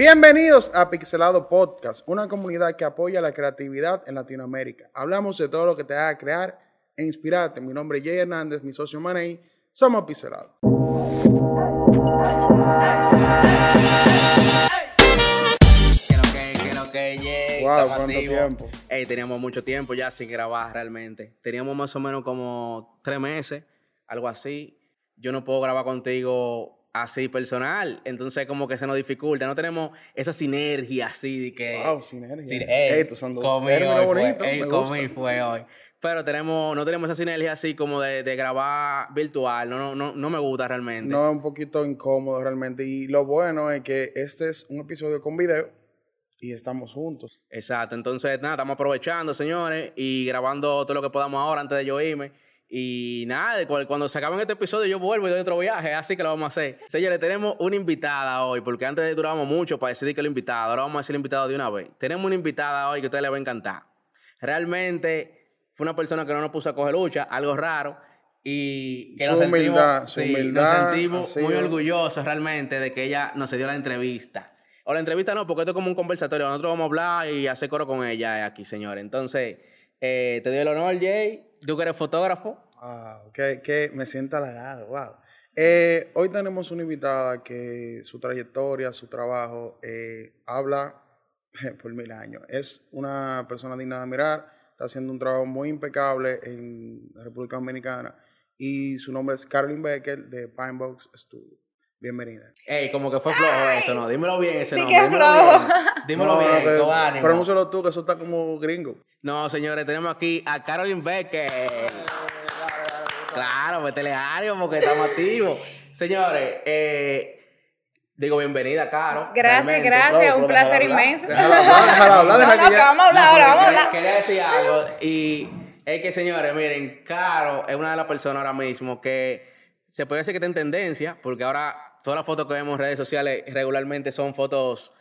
Bienvenidos a Pixelado Podcast, una comunidad que apoya la creatividad en Latinoamérica. Hablamos de todo lo que te haga crear e inspirarte. Mi nombre es Jay Hernández, mi socio Manei. Somos Pixelado. Que yeah, Wow, ¿cuánto tiempo? Ey, teníamos mucho tiempo ya sin grabar realmente. Teníamos más o menos como tres meses, algo así. Yo no puedo grabar contigo así personal, entonces como que se nos dificulta. No tenemos esa sinergia así de que... Wow, sinergia. Sí, Ey, ey, estos son dos comí ey, comí fue hoy. Pero tenemos, no tenemos esa sinergia así como de, de grabar virtual. No, no, no, no me gusta realmente. No es un poquito incómodo realmente. Y lo bueno es que este es un episodio con video y estamos juntos. Exacto, entonces nada, estamos aprovechando, señores, y grabando todo lo que podamos ahora antes de yo irme. Y nada, cuando se acabe este episodio yo vuelvo y doy otro viaje, así que lo vamos a hacer. Señores, tenemos una invitada hoy, porque antes durábamos mucho para decidir que el invitado, ahora vamos a decir el invitado de una vez. Tenemos una invitada hoy que a ustedes les va a encantar. Realmente fue una persona que no nos puso a coger lucha, algo raro. Y que Su nos sentimos, humildad, su sí, humildad nos sentimos muy orgullosos realmente de que ella nos dio la entrevista. O la entrevista no, porque esto es como un conversatorio. Nosotros vamos a hablar y hacer coro con ella aquí, señores. Entonces, eh, te doy el honor, Jay. Tú que eres fotógrafo. Wow, que, que me siento halagado, wow. Eh, hoy tenemos una invitada que su trayectoria, su trabajo, eh, habla por mil años. Es una persona digna de admirar, está haciendo un trabajo muy impecable en la República Dominicana y su nombre es Carolyn Becker de Pinebox Studio. Bienvenida. Ey, como que fue flojo eso, ¿no? Dímelo bien ese Sí nombre. que dímelo flojo. bien. Dímelo No, bien, que- con ánimo. Pronúncialo tú, que eso está como gringo. No, señores, tenemos aquí a Carolyn Becker. Claro, métele ánimo porque estamos activos. Señores, eh, digo bienvenida, Caro. Gracias, realmente. gracias, un placer hablar, inmenso. déjala hablar, déjala hablar, no, no, que vamos a hablar ahora, vamos a hablar. Quería decir algo y es que, señores, miren, Caro es una de las personas ahora mismo que se puede decir que está en tendencia, porque ahora todas las fotos que vemos en redes sociales regularmente son fotos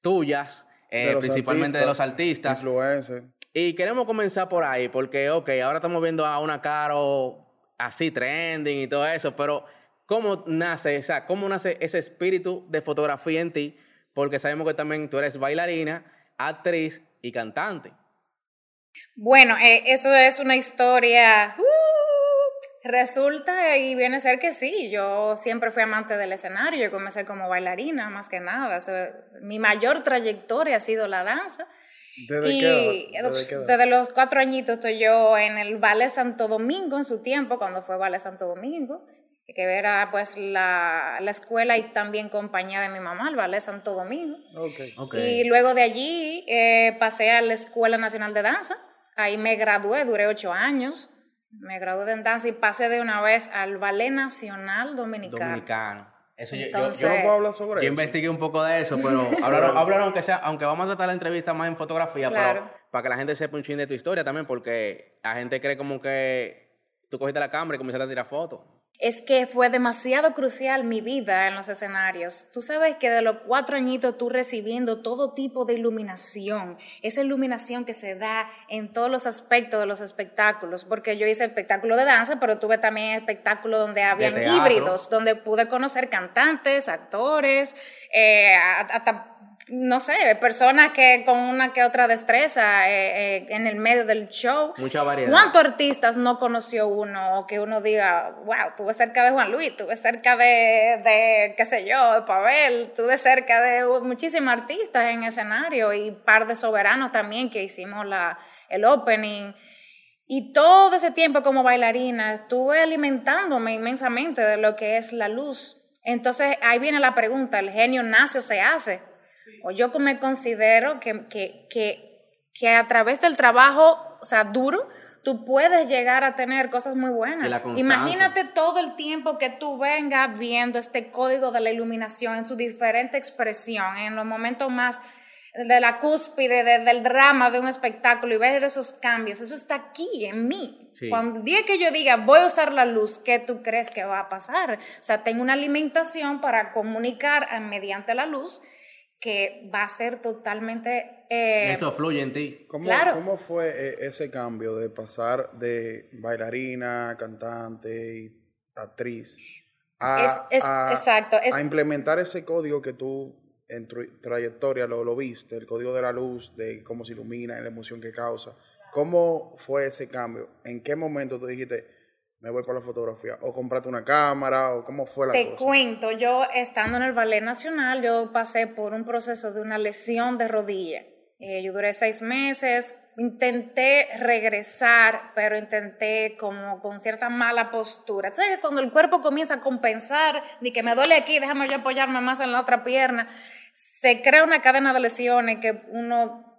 tuyas, eh, De principalmente de los artistas. Influencers. Y queremos comenzar por ahí, porque, ok, ahora estamos viendo a una Caro así trending y todo eso, pero ¿cómo nace, o sea, cómo nace ese espíritu de fotografía en ti? Porque sabemos que también tú eres bailarina, actriz y cantante. Bueno, eh, eso es una historia. uh, resulta y viene a ser que sí. Yo siempre fui amante del escenario. Yo comencé como bailarina, más que nada. Mi mayor trayectoria ha sido la danza. ¿Desde y qué edad? ¿Desde qué edad? desde los cuatro añitos estoy yo en el Ballet Santo Domingo en su tiempo, cuando fue Ballet Santo Domingo, que era pues la, la escuela y también compañía de mi mamá, el Ballet Santo Domingo. Y luego de allí eh, pasé a la Escuela Nacional de Danza. Ahí me gradué, duré ocho años. Me gradué en danza y pasé de una vez al Ballet Nacional Dominicano. Dominicano. Eso yo- yo- no puedo hablar sobre yo eso. investigué un poco de eso, pero hablaron, hablaron aunque sea, aunque vamos a tratar la entrevista más en fotografía, Claro. pero para que la gente sepa un chin de tu historia también, porque la gente cree como que tú cogiste la cámara y comenzaste a tirar fotos. Es que fue demasiado crucial mi vida en los escenarios. Tú sabes que de los cuatro añitos tú recibiendo todo tipo de iluminación, esa iluminación que se da en todos los aspectos de los espectáculos, porque yo hice espectáculo de danza, pero tuve también espectáculos donde habían híbridos, donde pude conocer cantantes, actores, eh, hasta no sé, personas que con una que otra destreza eh, eh, en el medio del show. Mucha variedad. ¿Cuántos artistas no conoció uno o que uno diga, wow, estuve cerca de Juan Luis, estuve cerca de, de qué sé yo, de Pavel, estuve cerca de muchísimos artistas en escenario y par de soberanos también que hicimos la, el opening. Y todo ese tiempo como bailarina estuve alimentándome inmensamente de lo que es la luz. Entonces ahí viene la pregunta, ¿el genio nace o se hace? O yo me considero que, que, que, que a través del trabajo, o sea, duro, tú puedes llegar a tener cosas muy buenas. Imagínate todo el tiempo que tú vengas viendo este código de la iluminación en su diferente expresión, en los momentos más de la cúspide de- del drama de un espectáculo y ver esos cambios. Eso está aquí, en mí. Sí. Cuando el día que yo diga, voy a usar la luz, ¿qué tú crees que va a pasar? O sea, tengo una alimentación para comunicar eh, mediante la luz que va a ser totalmente... eh, Eso fluye en ti. ¿Cómo, Claro. ¿Cómo fue eh, ese cambio de pasar de bailarina, cantante y actriz a, Es- es- a- exacto, es- a implementar ese código que tú en tu trayectoria lo, lo viste, el código de la luz, de cómo se ilumina, la emoción que causa. ¿Cómo fue ese cambio? ¿En qué momento tú dijiste, me voy por la fotografía? ¿O compraste una cámara? ¿O cómo fue la Te cosa? cuento, yo estando en el Ballet Nacional, yo pasé por un proceso de una lesión de rodilla. Eh, yo duré seis meses, intenté regresar, pero intenté como con cierta mala postura. ¿Sabes? Cuando el cuerpo comienza a compensar, de que me duele aquí, déjame yo apoyarme más en la otra pierna, se crea una cadena de lesiones que uno,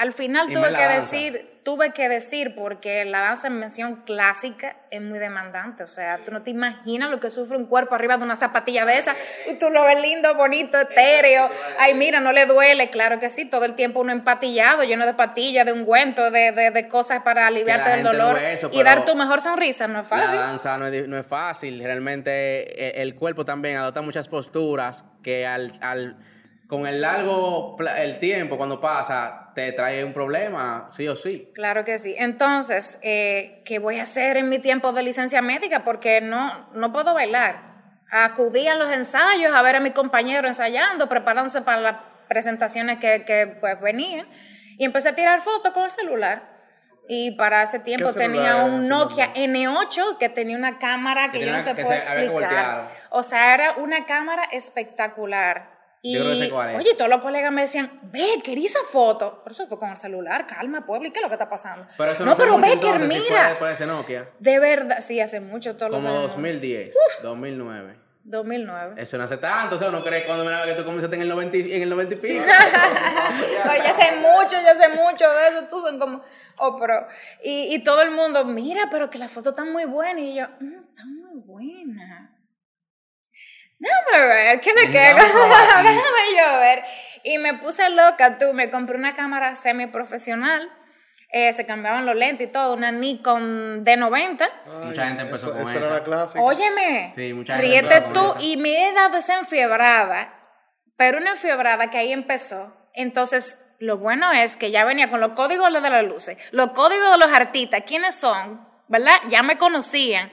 al final Y tuve que la decir, tuve que decir, porque la danza en mención clásica es muy demandante. O sea, tú no te imaginas lo que sufre un cuerpo arriba de una zapatilla de esa y tú lo ves lindo, bonito, etéreo. Ay, mira, no le duele. Claro que sí, todo el tiempo uno empatillado, lleno de patillas, de ungüento, de, de, de cosas para aliviarte la del dolor. eso, y dar tu mejor sonrisa, no es La fácil. danza no es, no es fácil. Realmente eh, el cuerpo también adopta muchas posturas que al, al- con el largo el tiempo, cuando pasa, te trae un problema, sí o sí. Claro que sí. Entonces, eh, ¿qué voy a hacer en mi tiempo de licencia médica? Porque no, no puedo bailar. Acudí a los ensayos a ver a mi compañero ensayando, preparándose para las presentaciones que, que, pues, venían. Y empecé a tirar fotos con el celular. Y para ese tiempo tenía un Nokia N8 que tenía una cámara que Que yo no te puedo explicar. O sea, era una cámara espectacular. Y, Yo creo que sé cuál es. oye, todos los colegas me decían, ve, quería esa foto. Pero eso fue con el celular, calma, pueblo, ¿y qué es lo que está pasando? Pero eso no, no, pero Becker, entonces, si fue mira. después de Nokia. De verdad, sí, hace mucho, todos los Como años. 2010, 2009. 2009. Eso no hace tanto, o sea, uno cree cuando mira que tú comenzaste en el 90, y- en el 90 y pico. Ya sé mucho, ya sé mucho de eso. Tú son como, oh, pero. Y, y todo el mundo, mira, pero que la foto está muy buena. Y yo, "Mm, está muy buena. Déjame ver, ¿qué le queda? Déjame yo ver. Y me puse loca, tú. Me compré una cámara semiprofesional. Eh, se cambiaban los lentes y todo. Una Nikon D90. Mucha gente empezó con esa. esa. era la clásica. Óyeme, Sí, mucha gente ríete con tú y me he dado esa enfiebrada, pero una enfiebrada que ahí empezó. Entonces, lo bueno es que ya venía con los códigos de las luces, los códigos de los artistas, quiénes son, ¿verdad? Ya me conocían.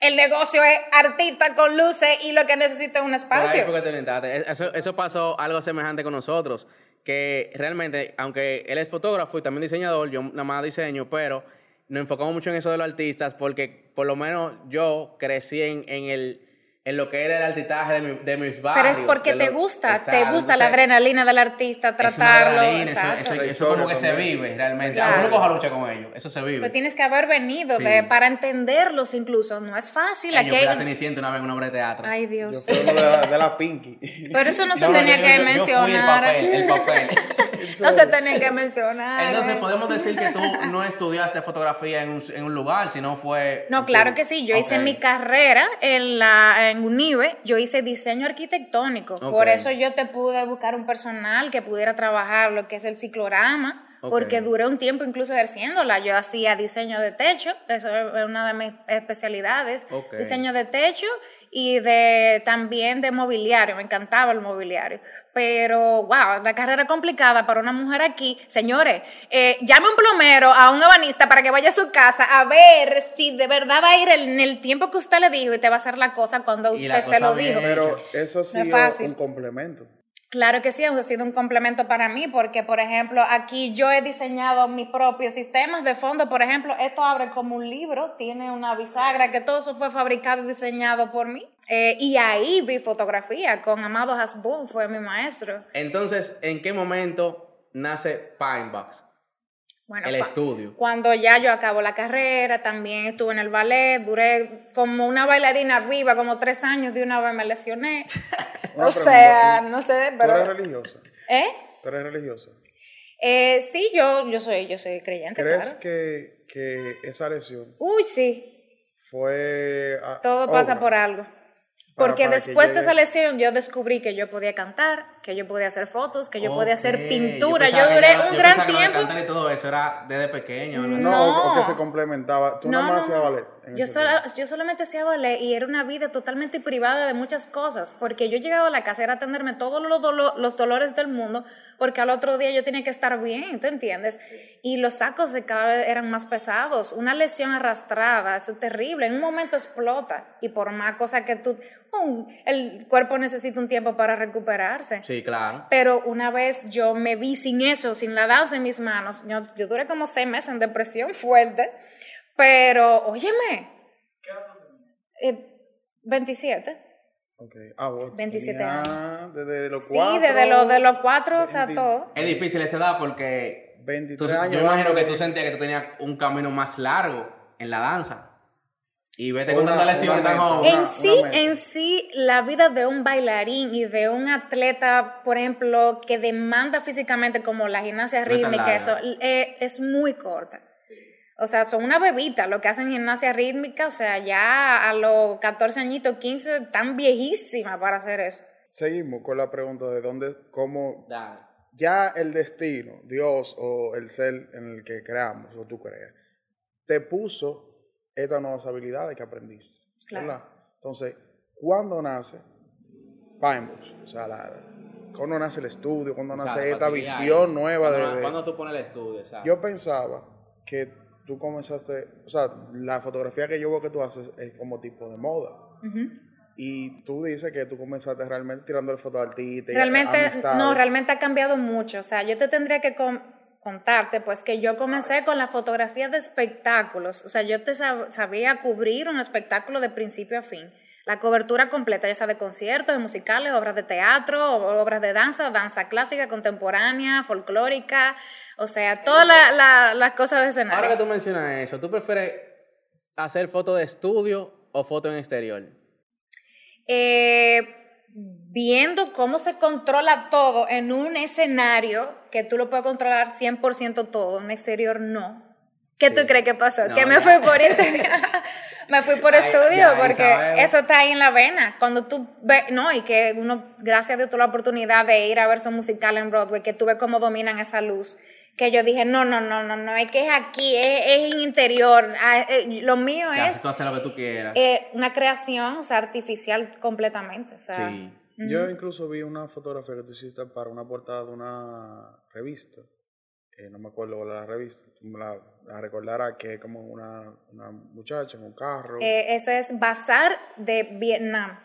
El negocio es artista con luces y lo que necesito es un espacio. te orientaste. Eso, eso pasó algo semejante con nosotros, que realmente, aunque él es fotógrafo y también diseñador, yo nada más diseño, pero nos enfocamos mucho en eso de los artistas porque por lo menos yo crecí en, en el en lo que era el artistaje de, mi- de mis barrios. Pero es porque te lo- gusta, te gusta la adrenalina del artista, es una tratarlo. adrenalina, eso-. Eso, La eso como que se vive realmente. Claro. Uno coja lucha con ellos, eso se vive. Pero tienes que haber venido Sí. de, para entenderlos incluso. No es fácil. Ay, Aquí yo fui hay a un- Cenicienta una vez en una obra de teatro. Ay, Yo Dios. fui uno de la, de la Pinky. Pero eso no se No, tenía yo- que yo- yo fui mencionar. el papel, el papel. no se tenía que mencionar. Entonces eso. podemos decir que tú no estudiaste fotografía en un, en un lugar, sino fue... No, claro que sí. Yo hice mi carrera en la en UNIBE. Yo hice diseño arquitectónico. Por eso yo te pude buscar un personal que pudiera trabajar lo que es el ciclorama. Porque duré un tiempo incluso ejerciéndola. Yo hacía diseño de techo, eso es una de mis especialidades. Diseño de techo y de también de mobiliario. Me encantaba el mobiliario. Pero, wow, la carrera complicada para una mujer aquí. Señores, eh, llame a un plomero, a un ebanista para que vaya a su casa a ver si de verdad va a ir en el tiempo que usted le dijo y te va a hacer la cosa cuando usted se lo dijo. Pero eso sido fácil. un complemento. Claro que sí, ha sido un complemento para mí porque, por ejemplo, aquí yo he diseñado mis propios sistemas de fondo. Por ejemplo, esto abre como un libro, tiene una bisagra, que todo eso fue fabricado y diseñado por mí. Eh, y ahí vi fotografía con Amado Hasbun, fue mi maestro. Entonces, ¿en qué momento nace Pinebox? Bueno, El estudio. Cuando ya yo acabo la carrera, también estuve en el ballet, duré como una bailarina viva, como tres años, de una vez me lesioné. O sea, no sé, ¿Tú eres pero... religiosa? ¿Eh? ¿Tú eres religiosa? Eh, sí, yo, yo soy, yo soy creyente, ¿Crees claro. que, que esa lesión Uy, sí, fue... a- todo pasa obra? por algo. Para- Porque para después de llegue- esa lesión yo descubrí que yo podía cantar, que yo podía hacer fotos, que yo podía hacer pintura. Yo, pensaba que duré un yo gran que lo de tiempo. cantar y todo eso era desde pequeño. No, No. o que se complementaba. Tú nada más hacías ballet. Yo, sola- yo solamente hacía ballet y era una vida totalmente privada de muchas cosas, porque yo llegaba a la casa era atenderme todos los, dolo- los dolores del mundo, porque al otro día yo tenía que estar bien, ¿tú entiendes? Y los sacos de cada vez eran más pesados, una lesión arrastrada, eso es terrible, en un momento explota y por más cosas que tú, um, el cuerpo necesita un tiempo para recuperarse. Sí, claro. Pero una vez yo me vi sin eso, sin la danza en mis manos, yo, yo duré como seis meses en depresión fuerte, pero óyeme, eh, 27. Ok. Ah, vos 27 tenías Desde los Sí, cuatro. desde los de los cuatro, o sea, 20. todo. Es difícil esa edad porque 23 tú- años. yo imagino que tú sentías que tú tenías un camino más largo en la danza. Y vete con tanta lesión tan joven. En sí, en sí, la vida de un bailarín y de un atleta, por ejemplo, que demanda físicamente como la gimnasia No rítmica, eso eh, es muy corta. O sea, son una bebita lo que hacen gimnasia rítmica, o sea, ya a los 14 añitos, 15, están viejísimas para hacer eso. Seguimos con la pregunta de dónde, cómo Dale. ya el destino, Dios o el ser en el que creamos o tú creas, te puso estas nuevas habilidades que aprendiste. Claro. ¿verdad? Entonces, ¿cuándo nace Pinebox? O sea, la, ¿cuándo nace el estudio? ¿Cuándo nace esta visión ahí. nueva de, ¿Cuándo- de- ¿Cuándo tú pones el estudio? Yo pensaba que tú comenzaste, o sea, la fotografía que yo veo que tú haces es como tipo de moda. Y tú dices que tú comenzaste realmente tirando el foto de artista y Realmente, no, realmente ha cambiado mucho. O sea, yo te tendría que contarte, pues que yo comencé con la fotografía de espectáculos. O sea, yo te sab- sabía cubrir un espectáculo de principio a fin. La cobertura completa, ya sea de conciertos, de musicales, obras de teatro, obras de danza, danza clásica, contemporánea, folclórica, o sea, todas la- la- las cosas de escenario. Ahora que tú mencionas eso, ¿tú prefieres hacer foto de estudio o foto en exterior? eh, viendo cómo se controla todo en un escenario que tú lo puedes controlar 100% todo, en un exterior no. ¿Qué tú crees que pasó? No, que me fui por me fui por estudio ya, porque sabemos. eso está ahí en la vena. Cuando tú ves, no, y que uno, gracias a Dios, tuvo la oportunidad de ir a ver su musical en Broadway, que tú ves cómo dominan esa luz. Que yo dije, no, no, no, no, no, es que es aquí, es, es en interior. Ah, eh, lo mío Ya, es tú haces lo que tú quieras. eh, una creación, o sea, artificial completamente. O sea, sí. Yo incluso vi una fotografía que tú hiciste para una portada de una revista. Eh, no me acuerdo cuál era la revista. Tú me la, la recordarás que es como una, una muchacha en un carro. eh, eso es Bazar de Vietnam.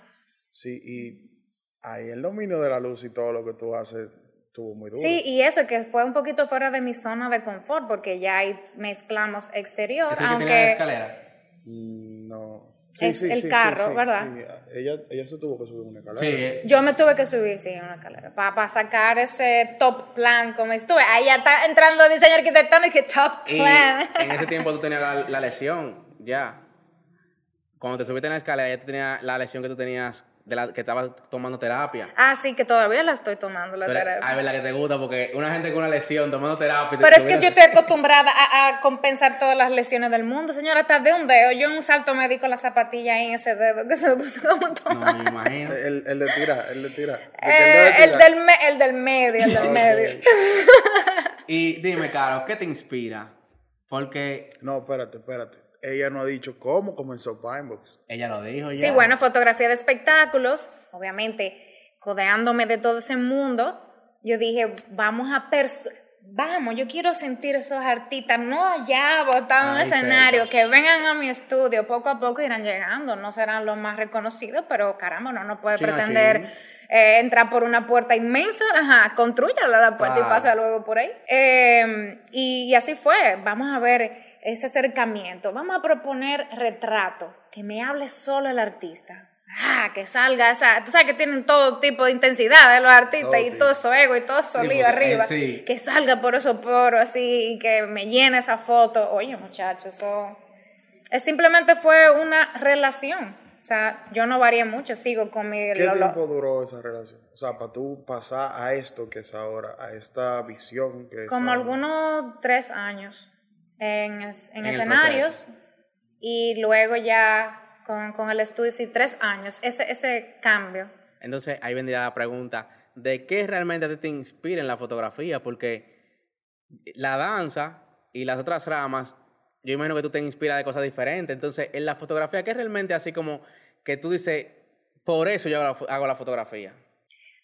Sí, y ahí el dominio de la luz y todo lo que tú haces estuvo muy duro. Sí, y eso que fue un poquito fuera de mi zona de confort, porque ya ahí mezclamos exterior, ¿Es el que tiene la aunque escalera? Mm, No. Sí, Es sí, el sí, carro, sí, ¿verdad? sí. Ella, ella se tuvo que subir una escalera. Sí. yo me tuve que subir, sí, una escalera, para sacar ese top plan como estuve. Ahí ya está entrando diseño arquitectónico y top Y plan. en ese tiempo tú tenías la, la lesión, ya. Cuando te subiste en la escalera, ya tú tenías la lesión que tú tenías, de la, que estabas tomando terapia. Ah, sí, que todavía la estoy tomando la eres- terapia. Ay, verdad que te gusta, porque una gente con una lesión tomando terapia. y te Pero es que yo estoy acostumbrada a, a compensar todas las lesiones del mundo. Señora, hasta de un dedo. Yo en un salto me di con la zapatilla ahí en ese dedo que se me puso como un tomate. No, me imagino. El, el de tirar, el de tirar. De que Eh, de el, tirar. del me- el del medio, el del medio. Y dime, Caro, ¿qué te inspira? Porque No, espérate, espérate. Ella no ha dicho cómo comenzó Pinebox. ella lo dijo ya. Sí, bueno, fotografía de espectáculos, obviamente, codeándome de todo ese mundo, yo dije, vamos a vamos, yo quiero sentir esos artistas, no allá botados en un escenario, cerca. que vengan a mi estudio, poco a poco irán llegando, no serán los más reconocidos, pero caramba, no, no puede Chin a pretender chin. eh, entrar por una puerta inmensa, ajá, construyala la puerta Claro. y pasa luego por ahí. Eh, y, y así fue, vamos a ver ese acercamiento, vamos a proponer retrato, que me hable solo el artista. Ah, que salga esa, tú sabes que tienen todo tipo de intensidad de los artistas Todo y todo eso ego y todo eso Sí, lío eh, arriba, sí. que salga por esos poros así y que me llene esa foto. Oye, muchachos, eso es simplemente fue una relación. O sea, yo no varié mucho, sigo con mi ¿Qué tiempo duró esa relación? O sea, para tú pasar a esto que es ahora, a esta visión que es como ahora. algunos tres años en, escenarios y luego ya con, con el estudio, sí, tres años, ese, ese cambio. Entonces ahí vendría la pregunta, ¿de qué realmente te inspira en la fotografía? Porque la danza y las otras ramas, yo imagino que tú te inspiras de cosas diferentes. Entonces, en la fotografía, ¿qué es realmente así como que tú dices, por eso yo hago la, hago la fotografía?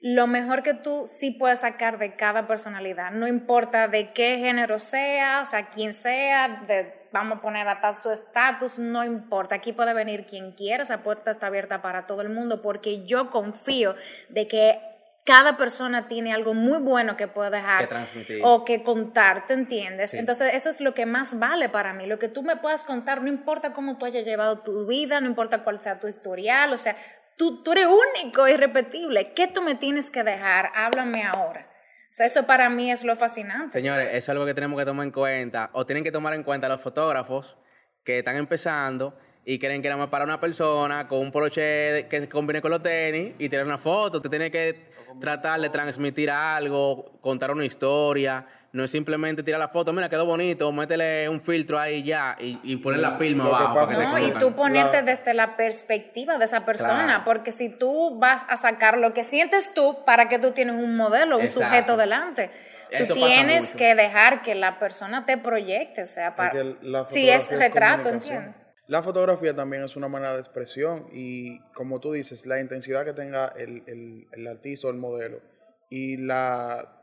Lo mejor que tú sí puedes sacar de cada personalidad, no importa de qué género sea, o sea, quién sea, de, vamos a poner hasta su estatus, no importa, aquí puede venir quien quiera, esa puerta está abierta para todo el mundo, porque yo confío de que cada persona tiene algo muy bueno que puede dejar Que o que contar, ¿te entiendes? Entonces eso es lo que más vale para mí, lo que tú me puedas contar, no importa cómo tú hayas llevado tu vida, no importa cuál sea tu historial, o sea, tú, tú eres único, irrepetible, ¿qué tú me tienes que dejar? Háblame ahora. O sea, eso para mí es lo fascinante. Señores, eso es algo que tenemos que tomar en cuenta, o tienen que tomar en cuenta los fotógrafos que están empezando y quieren que nada más para una persona con un poloche que se combine con los tenis y tirar una foto. Tú tienes que tratar de transmitir algo, contar una historia. No es simplemente tirar la foto, mira, quedó bonito, métele un filtro ahí ya y, y poner la firma abajo. es No, y tú ponerte La- desde la perspectiva de esa persona, Claro. porque si tú vas a sacar lo que sientes tú, ¿para que tú tienes un modelo, un Exacto. sujeto delante? Eso tú tienes que dejar que la persona te proyecte, o sea, para... Si es fotografía retrato. ¿entiendes? La fotografía también es una manera de expresión y como tú dices, la intensidad que tenga el, el- el artista o el modelo y la,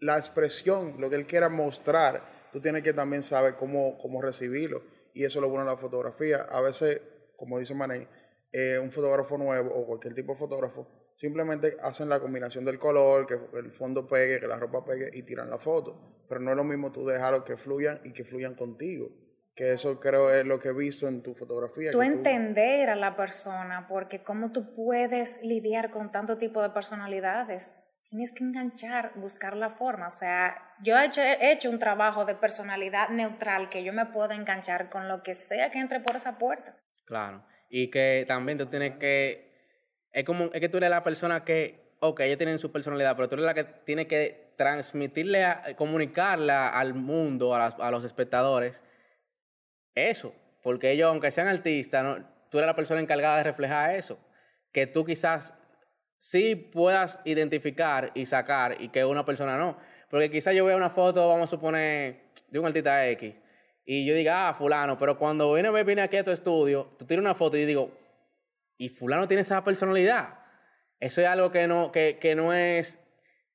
la expresión, lo que él quiera mostrar, tú tienes que también saber cómo, cómo recibirlo. Y eso es lo bueno de la fotografía. A veces, como dice Manei, eh, un fotógrafo nuevo o cualquier tipo de fotógrafo simplemente hacen la combinación del color, que el fondo pegue, que la ropa pegue y tiran la foto. Pero no es lo mismo tú dejarlo que fluyan y que fluyan contigo. Que eso creo es lo que he visto en tu fotografía. Tú que entender a la persona, porque cómo tú puedes lidiar con tanto tipo de personalidades. Tienes que enganchar, buscar la forma. O sea, yo he hecho, he hecho un trabajo de personalidad neutral que yo me puedo enganchar con lo que sea que entre por esa puerta. Claro. Y que también tú tienes que. Es como. Es que tú eres la persona que. Ok, ellos tienen su personalidad, pero tú eres la que tiene que transmitirle, a- comunicarla al mundo, a los espectadores, eso. Porque ellos, aunque sean artistas, ¿no? tú eres la persona encargada de reflejar eso. Que tú quizás sí puedas identificar y sacar y que una persona no. Porque quizás yo vea una foto, vamos a suponer, de un artista X, y yo diga, ah, fulano, pero cuando viene, viene aquí a tu estudio, tú tiras una foto y yo digo, y fulano tiene esa personalidad. Eso es algo que no, que, que no es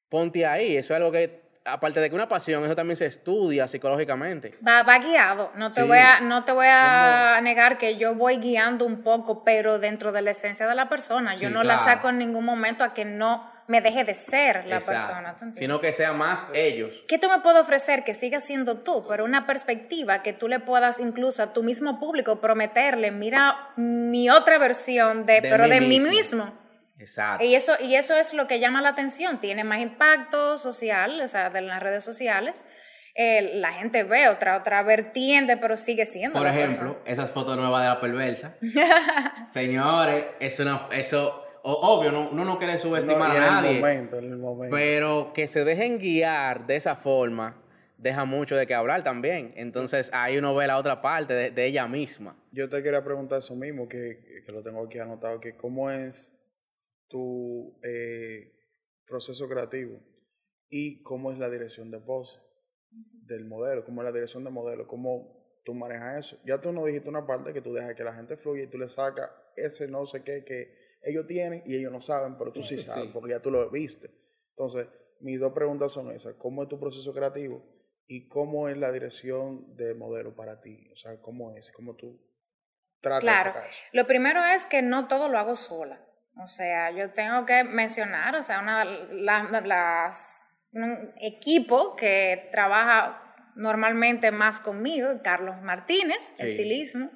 ponte ahí, eso es algo que, aparte de que una pasión, eso también se estudia psicológicamente. Va, va guiado. No te, Sí. voy a, no te voy a negar que yo voy guiando un poco, pero dentro de la esencia de la persona. Yo Sí, no la saco en ningún momento a que no me deje de ser la Exacto. persona. Sino que sea más ellos. ¿Qué tú me puedes ofrecer que siga siendo tú, pero una perspectiva que tú le puedas incluso a tu mismo público prometerle, mira mi otra versión de, De pero mí de mí mismo. Exacto. Y eso, y eso es lo que llama la atención, tiene más impacto social, o sea, de las redes sociales. Eh, la gente ve otra, otra vertiente, pero sigue siendo. Por ejemplo, esas fotos nuevas de la perversa. Señores, es una, eso, obvio, no, uno no quiere No, subestimar y en a el nadie. momento, en el momento. Pero que se dejen guiar de esa forma deja mucho de qué hablar también. Entonces ahí uno ve la otra parte de, de ella misma. Yo te quería preguntar eso mismo, que, que lo tengo aquí anotado, que cómo es tu eh, proceso creativo y cómo es la dirección de pose del modelo, cómo es la dirección de modelo, cómo tú manejas eso. Ya tú nos dijiste una parte que tú dejas que la gente fluya y tú le sacas ese no sé qué que ellos tienen y ellos no saben, pero tú sí sabes, Sí. porque ya tú lo viste. Entonces, mis dos preguntas son esas, ¿cómo es tu proceso creativo? ¿Y cómo es la dirección de modelo para ti? O sea, ¿cómo es? ¿Cómo tú tratas Claro. de sacar eso? Lo primero es que no todo lo hago sola. O sea, yo tengo que mencionar, o sea, una la- las un equipo que trabaja normalmente más conmigo, Carlos Martínez, Sí. estilismo,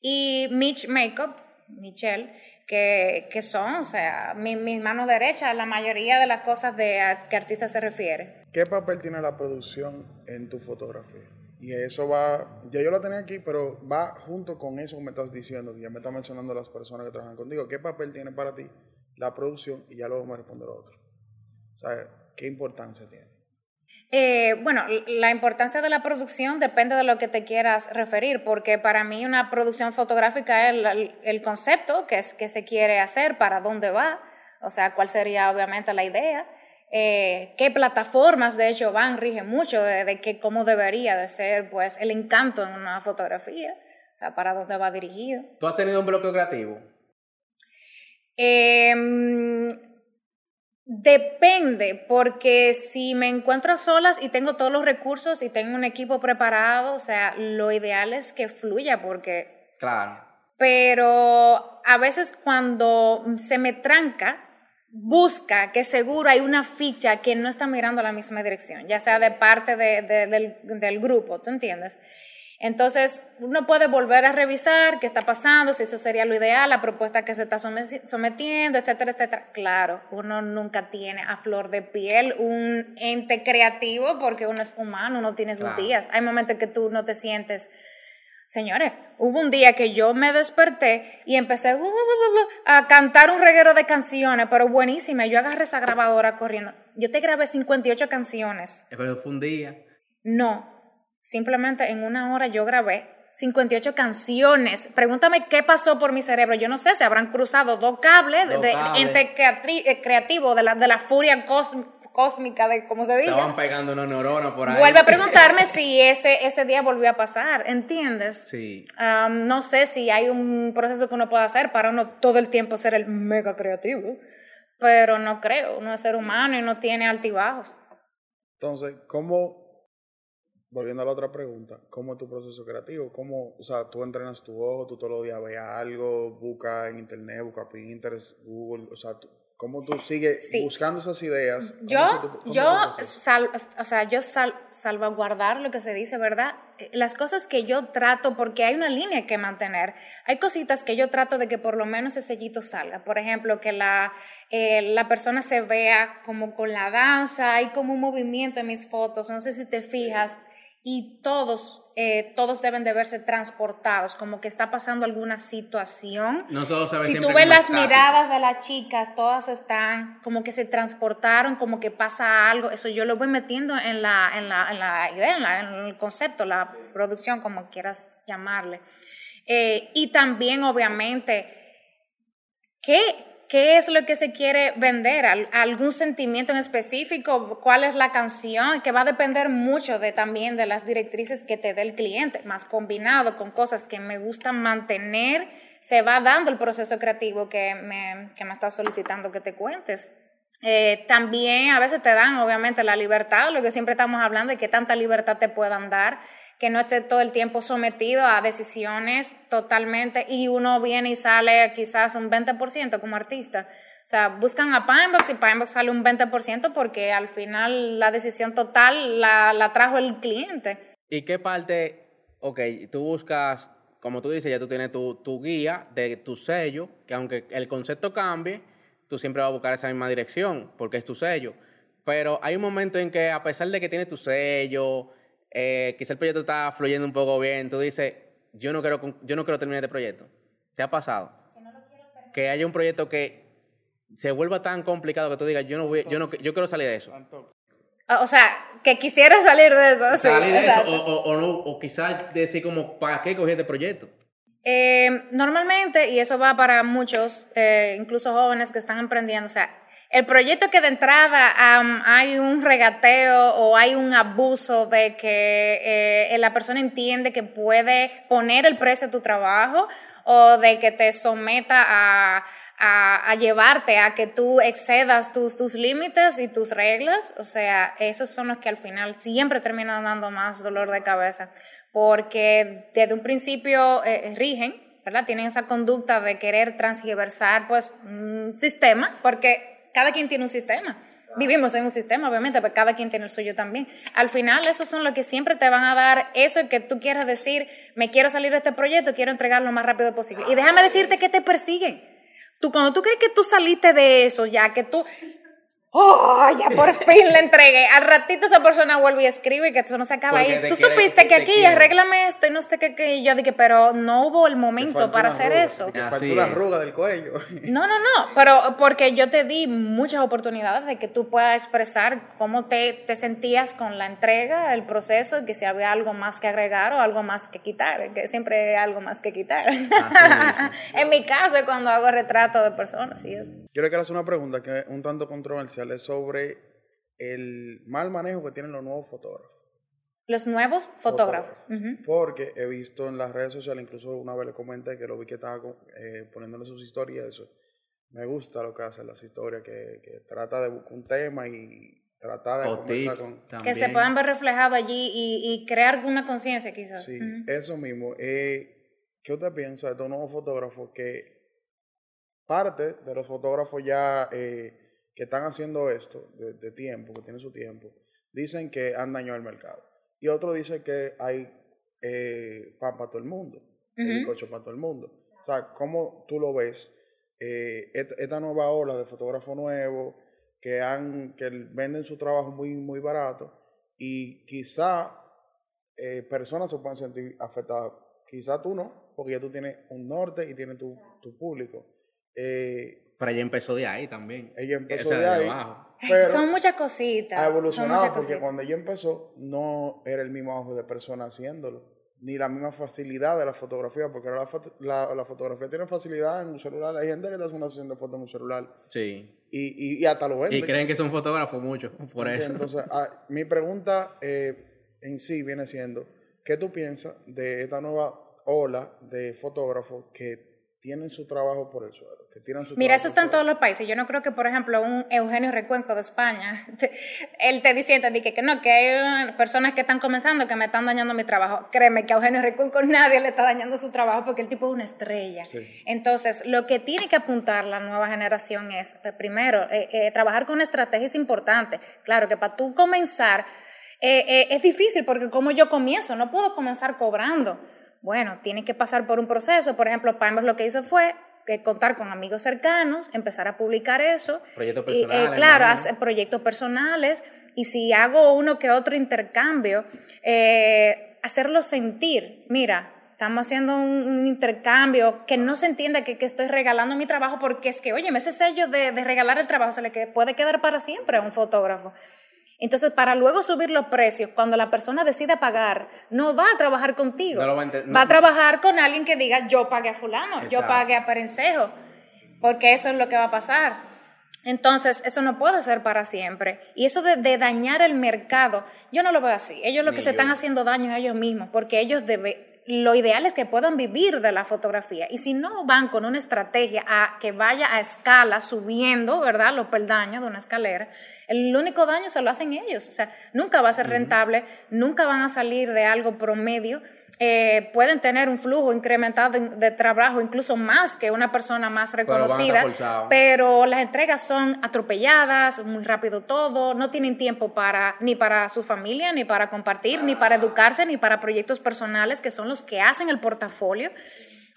y Mitch Makeup, Michelle, que, que son, o sea, mi, mi mano derecha en la mayoría de las cosas de a- que artista se refiere. ¿Qué papel tiene la producción en tu fotografía? Y eso va, ya yo lo tenía aquí, pero va junto con eso que me estás diciendo, que ya me estás mencionando las personas que trabajan contigo. ¿Qué papel tiene para ti la producción? Y ya luego me responde lo otro. O sea, ¿qué importancia tiene? Eh, bueno, la importancia de la producción depende de lo que te quieras referir, porque para mí una producción fotográfica es el, el concepto que, es, que se quiere hacer, para dónde va, o sea, cuál sería obviamente la idea, eh, qué plataformas de hecho van, rige mucho de, de que cómo debería de ser pues el encanto en una fotografía, o sea, para dónde va dirigido. ¿Tú has tenido un bloqueo creativo? Em, depende, porque si me encuentro a solas y tengo todos los recursos y tengo un equipo preparado, o sea, lo ideal es que fluya, porque, Claro. pero a veces cuando se me tranca, busca que seguro hay una ficha que no está mirando la misma dirección, ya sea de parte de, de, del, del grupo, ¿tú entiendes? Entonces, uno puede volver a revisar qué está pasando, si eso sería lo ideal, la propuesta que se está sometiendo, etcétera, etcétera. Claro, uno nunca tiene a flor de piel un ente creativo porque uno es humano, uno tiene sus días. Hay momentos que tú no te sientes... Señores, hubo un día que yo me desperté y empecé a cantar un reguero de canciones, pero buenísima. Yo agarré esa grabadora corriendo. Yo te grabé 58 canciones. Pero fue un día. No, Simplemente en una hora yo grabé 58 canciones. Pregúntame qué pasó por mi cerebro. Yo no sé, se habrán cruzado dos cables, de, entre eh, creativo de la, de la furia cósmica, de cómo se dice. Estaban pegando una neurona por ahí. Vuelve a preguntarme si ese, ese día volvió a pasar, ¿entiendes? Sí. no sé si hay un proceso que uno pueda hacer para no todo el tiempo ser el mega creativo, pero no creo. Uno es ser humano y no tiene altibajos. Entonces, ¿cómo volviendo a la otra pregunta, ¿cómo es tu proceso creativo? ¿Cómo, o sea, tú entrenas tu ojo, tú todos los días ves algo, busca en internet, busca Pinterest, Google, o sea, ¿cómo tú sigues buscando esas ideas? Yo, yo, o sea, yo salvaguardar lo que se dice, ¿verdad? Eh, las cosas que yo trato, porque hay una línea que mantener, hay cositas que yo trato de que por lo menos ese sellito salga. Por ejemplo, que la, eh, la persona se vea como con la danza, hay como un movimiento en mis fotos, no sé si te fijas y todos, eh, todos deben de verse transportados, como que está pasando alguna situación. No si tú ves las miradas de las chicas, todas están como que se transportaron, como que pasa algo. Eso yo lo voy metiendo en la, en la, en la idea, en, el concepto, la producción, como quieras llamarle. Eh, y también, obviamente, ¿qué, ¿Qué es lo que se quiere vender? ¿Algún sentimiento en específico? ¿Cuál es la canción? Que va a depender mucho de también de las directrices que te dé el cliente, más combinado con cosas que me gustan mantener, se va dando el proceso creativo que me, que me estás solicitando que te cuentes. Eh, también a veces te dan, obviamente, la libertad, lo que siempre estamos hablando, de qué tanta libertad te puedan dar que no esté todo el tiempo sometido a decisiones totalmente y uno viene y sale quizás un 20% como artista. O sea, buscan a Pinebox y Pinebox sale un 20% porque al final la decisión total la, la trajo el cliente. ¿Y qué parte, ok, tú buscas, como tú dices, ya tú tienes tu, tu guía de tu sello, que aunque el concepto cambie, tú siempre vas a buscar esa misma dirección porque es tu sello. Pero hay un momento en que a pesar de que tienes tu sello, eh, quizá el proyecto está fluyendo un poco bien, tú dices, yo no quiero, yo no quiero terminar este proyecto. ¿Te ha pasado? Que, que haya un proyecto que se vuelva tan complicado que tú digas, yo no voy, yo no, yo quiero salir de eso. O sea, que quisiera salir de eso. Salir de eso, o, o, no, o quizás decir como, ¿para qué cogí este proyecto? Eh, normalmente, y eso va para muchos, eh, incluso jóvenes que están emprendiendo, o sea, el proyecto que de entrada hay un regateo o hay un abuso de que eh, la persona entiende que puede poner el precio de tu trabajo o de que te someta a, a, llevarte a que tú excedas tus, tus límites y tus reglas. O sea, esos son los que al final siempre terminan dando más dolor de cabeza porque desde un principio eh, rigen, ¿verdad? Tienen esa conducta de querer transgiversar pues un sistema porque cada quien tiene un sistema. Vivimos en un sistema, obviamente, pero cada quien tiene el suyo también. Al final, esos son los que siempre te van a dar eso que tú quieras decir, me quiero salir de este proyecto, quiero entregarlo lo más rápido posible. Y déjame decirte que te persiguen. Tú, cuando tú crees que tú saliste de eso, ya que tú ¡Oh, ya por fin le entregué! Al ratito esa persona vuelve y escribe que eso no se acaba ahí. Tú supiste que aquí arréglame esto y no sé qué, qué. Y yo dije, pero no hubo el momento para hacer eso. Te faltó una arruga del cuello. No, no, no. Pero porque yo te di muchas oportunidades de que tú puedas expresar cómo te, te sentías con la entrega, el proceso, y que si había algo más que agregar o algo más que quitar. Que siempre hay algo más que quitar. en mi caso es cuando hago retrato de personas y eso. Yo le quiero hacer una pregunta que es un tanto controversial sobre el mal manejo que tienen los nuevos fotógrafos. Los nuevos fotógrafos. Porque he visto en las redes sociales, incluso una vez le comenté que lo vi que estaba eh, poniéndole sus historias, eso. Me gusta lo que hacen las historias, que, que trata de buscar un tema y trata de conversar con... Que se puedan ver reflejados allí y, crear una conciencia quizás. Sí, eso mismo. Eh, ¿Qué usted piensa de estos nuevos fotógrafos que parte de los fotógrafos ya eh, que están haciendo esto de, de tiempo, que tienen su tiempo, dicen que han dañado el mercado. Y otro dice que hay eh, pan para todo el mundo, el coche para todo el mundo. O sea, ¿cómo tú lo ves? Eh, esta, esta nueva ola de fotógrafos nuevos que, han, que venden su trabajo muy, muy barato y quizá eh, personas se pueden sentir afectadas. Quizá tú no, porque ya tú tienes un norte y tienes tu, tu público. Eh, Pero ella empezó de ahí también. ella empezó Esa de ahí, abajo. pero Son muchas cositas. ha evolucionado muchas porque cositas. cuando ella empezó no era el mismo ojo de persona haciéndolo, ni la misma facilidad de la fotografía, porque ahora la, foto- la, la fotografía tiene facilidad en un celular. Hay gente que está haciendo una sesión de foto en un celular Sí. y, y, y hasta lo vende. Y creen que son fotógrafos mucho, por ¿Entiendes? eso. Entonces, ah, mi pregunta eh, en sí viene siendo, ¿qué tú piensas de esta nueva ola de fotógrafos que tienen su trabajo por el suelo? Que tiran su Mira, eso está en todos los países. Yo no creo que, por ejemplo, un Eugenio Recuenco de España, te- él te diciendo di que, que no, que hay uh, personas que están comenzando que me están dañando mi trabajo. Créeme que a Eugenio Recuenco nadie le está dañando su trabajo porque el tipo es una estrella. Sí. Entonces, lo que tiene que apuntar la nueva generación es, eh, primero, eh, eh, trabajar con estrategia es importante. Claro que para tú comenzar eh, eh, es difícil porque como yo comienzo, no puedo comenzar cobrando. Bueno, tiene que pasar por un proceso. Por ejemplo, Palmer lo que hizo fue que contar con amigos cercanos, empezar a publicar eso. Proyectos Y, eh, personales, claro, hacer proyectos personales. Y si hago uno que otro intercambio, eh, hacerlo sentir. Mira, estamos haciendo un, un intercambio que no se entienda que, que estoy regalando mi trabajo porque es que, oye, ese sello de, de regalar el trabajo se le que- puede quedar para siempre a un fotógrafo. Entonces, para luego subir los precios, cuando la persona decida pagar, no va a trabajar contigo. No lo va a no- va a trabajar con alguien que diga, yo pagué a fulano, yo pagué a Perencejo, porque eso es lo que va a pasar. Entonces, eso no puede ser para siempre. Y eso de, de dañar el mercado, yo no lo veo así. Ellos lo Ni que se están haciendo daño es a ellos mismos, porque ellos debe, lo ideal es que puedan vivir de la fotografía. Y si no van con una estrategia a que vaya a escala, subiendo, ¿verdad? Los peldaños de una escalera, el único daño se lo hacen ellos. O sea, nunca va a ser rentable, nunca van a salir de algo promedio. Eh, pueden tener un flujo incrementado de, trabajo, incluso más que una persona más Pero reconocida, forzados. pero las entregas son atropelladas, muy rápido todo, no tienen tiempo para ni para su familia, ni para compartir, ni para educarse, ni para proyectos personales que son los que hacen el portafolio.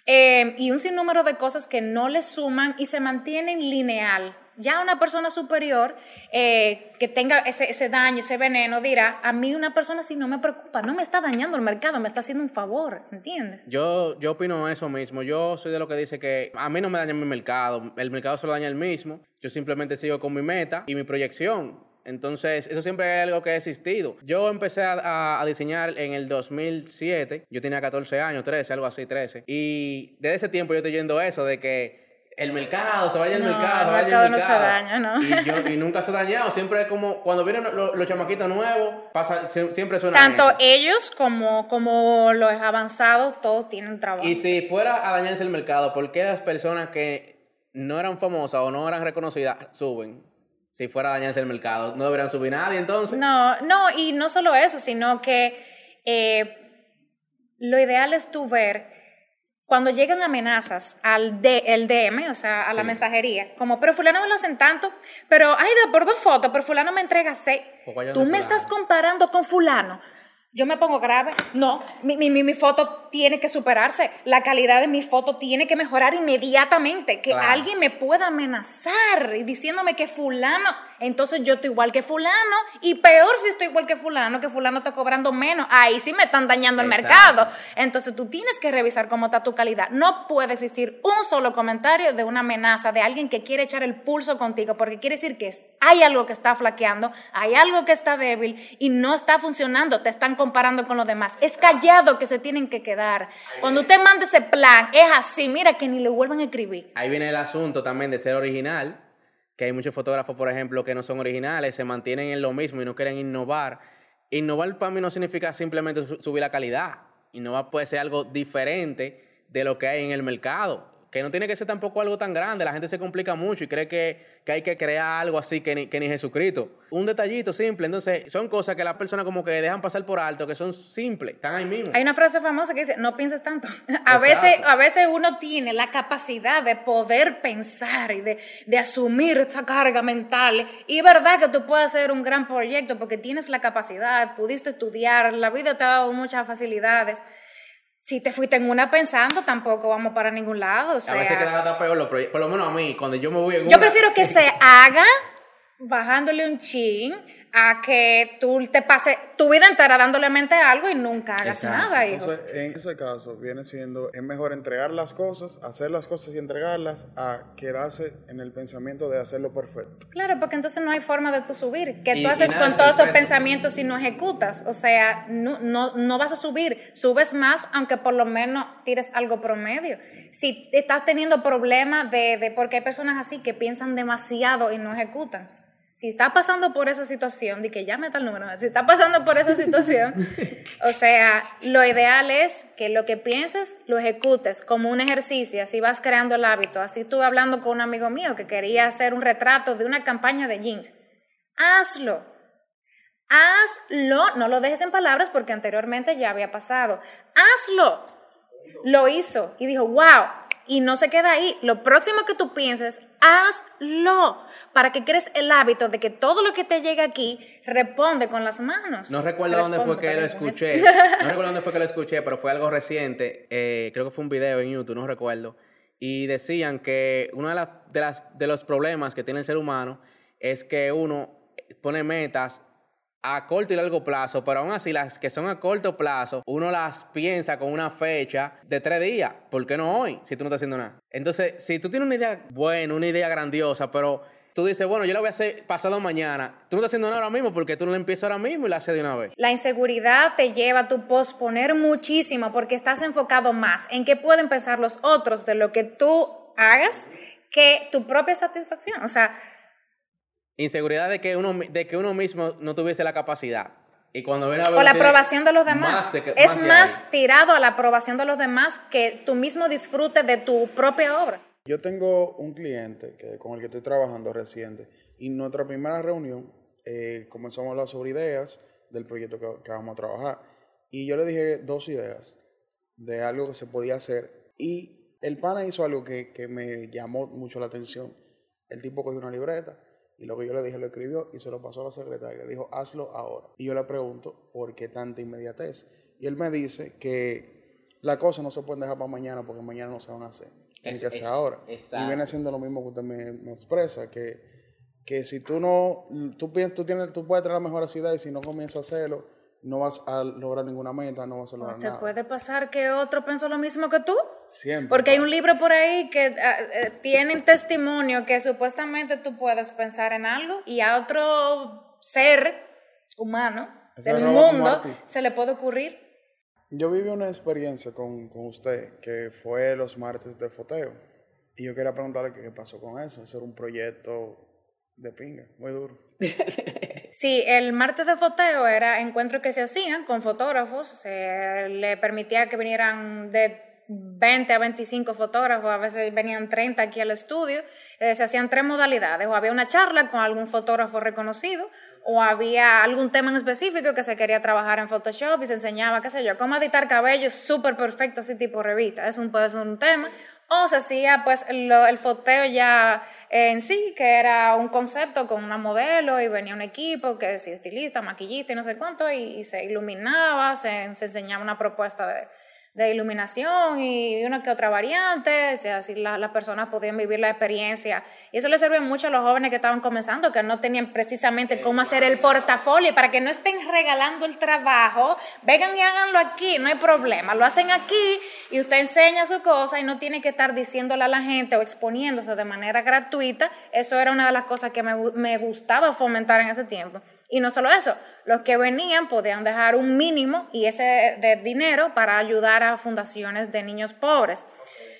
Eh, y un sinnúmero de cosas que no le suman y se mantienen lineal. Ya una persona superior eh, que tenga ese, daño, ese veneno, dirá, a mí una persona así no me preocupa, no me está dañando el mercado, me está haciendo un favor, ¿entiendes? Yo, yo opino eso mismo. Yo soy de lo que dice que a mí no me daña mi mercado. El mercado se lo daña el mismo. Yo simplemente sigo con mi meta y mi proyección. Entonces, eso siempre es algo que ha existido. Yo empecé a, a- a diseñar en el 2007. Yo tenía 14 años, 13, algo así, 13. Y desde ese tiempo yo estoy yendo eso de que el mercado, se vaya el No, mercado, se vaya mercado el no se mercado. daña, ¿no? Y, yo- y nunca se ha dañado. Siempre es como cuando vienen los, los chamaquitos nuevos, pasa, sie- siempre suena Tanto eso. ellos como, como los avanzados, todos tienen trabajo. Y si fuera a dañarse el mercado, ¿por qué las personas que no eran famosas o no eran reconocidas suben? Si fuera a dañarse el mercado, no deberían subir nadie entonces. No, no, y no solo eso, sino que eh, lo ideal es tú ver cuando llegan amenazas al D- el DM, o sea, a la Sí. mensajería, como, pero fulano me lo hacen tanto, pero, ay, de por dos fotos, pero fulano me entrega seis. Tú me estás comparando con fulano. Yo me pongo grave. No, mi, mi, mi- foto tiene que superarse. La calidad de mi foto tiene que mejorar inmediatamente. Que Claro. alguien me pueda amenazar y diciéndome que fulano, entonces yo estoy igual que fulano y peor si estoy igual que fulano, que fulano está cobrando menos. Ahí sí me están dañando el Exacto. mercado. Entonces tú tienes que revisar cómo está tu calidad. No puede existir un solo comentario de una amenaza de alguien que quiere echar el pulso contigo porque quiere decir que hay algo que está flaqueando, hay algo que está débil y no está funcionando. Te están comparando con los demás. Es callado que se tienen que quedar. Cuando usted manda ese plan, es así. Mira que ni le vuelvan a escribir. Ahí viene el asunto también de ser original, que hay muchos fotógrafos, por ejemplo, que no son originales, se mantienen en lo mismo y no quieren innovar. Innovar para mí no significa simplemente su- subir la calidad. Innovar puede ser algo diferente de lo que hay en el mercado. Que no tiene que ser tampoco algo tan grande. La gente se complica mucho y cree que, que hay que crear algo así que ni, que ni Jesucristo. Un detallito simple. Entonces, son cosas que las personas como que dejan pasar por alto, que son simples, están ahí mismo. Hay una frase famosa que dice, no pienses tanto. A veces, a veces uno tiene la capacidad de poder pensar y de, de asumir esta carga mental. Y es verdad que tú puedes hacer un gran proyecto porque tienes la capacidad, pudiste estudiar, la vida te ha dado muchas facilidades si te fuiste en una pensando, tampoco vamos para ningún lado. O sea, a veces queda peor los proyectos. Por lo menos a mí, cuando yo me voy en Yo prefiero que se haga bajándole un chin a que tú te pases tu vida entera dándole mente a algo y nunca hagas nada, hijo. Entonces, en ese caso, viene siendo, es mejor entregar las cosas, hacer las cosas y entregarlas, a quedarse en el pensamiento de hacerlo perfecto. Claro, porque entonces no hay forma de tú subir. ¿Qué tú haces con todos esos pensamientos si no ejecutas? O sea, no, no, no vas a subir. Subes más, aunque por lo menos tires algo promedio. Si estás teniendo problemas de, de porque hay personas así que piensan demasiado y no ejecutan si está pasando por esa situación, di que llame tal número, si está pasando por esa situación, o sea, lo ideal es que lo que pienses lo ejecutes como un ejercicio, así vas creando el hábito. Así estuve hablando con un amigo mío que quería hacer un retrato de una campaña de jeans. Hazlo. Hazlo, no lo dejes en palabras porque anteriormente ya había pasado. Hazlo. Lo hizo y dijo, wow, y no se queda ahí. Lo próximo que tú pienses, hazlo para que crees el hábito de que todo lo que te llega aquí responde con las manos. No recuerdo dónde fue que lo escuché. No recuerdo dónde fue que lo escuché, pero fue algo reciente. Eh, creo que fue un video en YouTube, no recuerdo. Y decían que uno de, de, las, de los problemas que tiene el ser humano es que uno pone metas a corto y largo plazo, pero aún así las que son a corto plazo, uno las piensa con una fecha de tres días. ¿Por qué no hoy? Si tú no estás haciendo nada. Entonces, si tú tienes una idea buena, una idea grandiosa, pero tú dices, bueno, yo la voy a hacer pasado mañana. Tú no estás haciendo nada ahora mismo porque tú no la empiezas ahora mismo y la haces de una vez. La inseguridad te lleva a tu posponer muchísimo porque estás enfocado más en qué pueden pensar los otros de lo que tú hagas que tu propia satisfacción. O sea, Inseguridad de que uno, de que uno mismo no tuviese la capacidad. Y cuando a o la aprobación de los demás. es más, tirado a la aprobación de los demás que tú mismo disfrutes de tu propia obra. Yo tengo un cliente que, con el que estoy trabajando reciente y en nuestra primera reunión eh, comenzamos a hablar sobre ideas del proyecto que, que, vamos a trabajar. Y yo le dije dos ideas de algo que se podía hacer y el pana hizo algo que, que me llamó mucho la atención. El tipo cogió una libreta y lo que yo le dije lo escribió y se lo pasó a la secretaria. Le dijo, hazlo ahora. Y yo le pregunto, ¿por qué tanta inmediatez? Y él me dice que la cosa no se puede dejar para mañana porque mañana no se van a hacer. Tiene que hacer ahora. Y viene siendo lo mismo que usted me, me, expresa, que, que si tú no, tú piensas, tú, tienes, tú puedes tener la mejor ideas y si no comienzas a hacerlo, no vas a lograr ninguna meta, no vas a lograr nada. ¿Te puede pasar que otro pensó lo mismo que tú? Siempre. Porque hay un libro por ahí que uh, eh, tiene testimonio que supuestamente tú puedes pensar en algo y a otro ser humano del mundo se le puede ocurrir. Yo viví una experiencia con, con, usted que fue los martes de foteo. Y yo quería preguntarle qué pasó con eso. Hacer un proyecto de pinga, muy duro. Sí, el martes de foteo era encuentros que se hacían con fotógrafos, se le permitía que vinieran de 20 a 25 fotógrafos, a veces venían 30 aquí al estudio, eh, se hacían tres modalidades, o había una charla con algún fotógrafo reconocido, o había algún tema en específico que se quería trabajar en Photoshop y se enseñaba, qué sé yo, cómo editar cabello súper perfecto, así tipo revista, es un, puede ser un tema, o se hacía pues el foteo ya en sí, que era un concepto con una modelo y venía un equipo que decía estilista, maquillista y no sé cuánto, y, se iluminaba, se, se enseñaba una propuesta de, de iluminación y una que otra variante, así las personas podían vivir la experiencia. Y eso le sirve mucho a los jóvenes que estaban comenzando, que no tenían precisamente cómo hacer el portafolio, para que no estén regalando el trabajo, vengan y háganlo aquí, no hay problema, lo hacen aquí y usted enseña su cosa y no tiene que estar diciéndole a la gente o exponiéndose de manera gratuita. Eso era una de las cosas que me, me gustaba fomentar en ese tiempo. Y no solo eso, los que venían podían dejar un mínimo y ese de dinero para ayudar a fundaciones de niños pobres.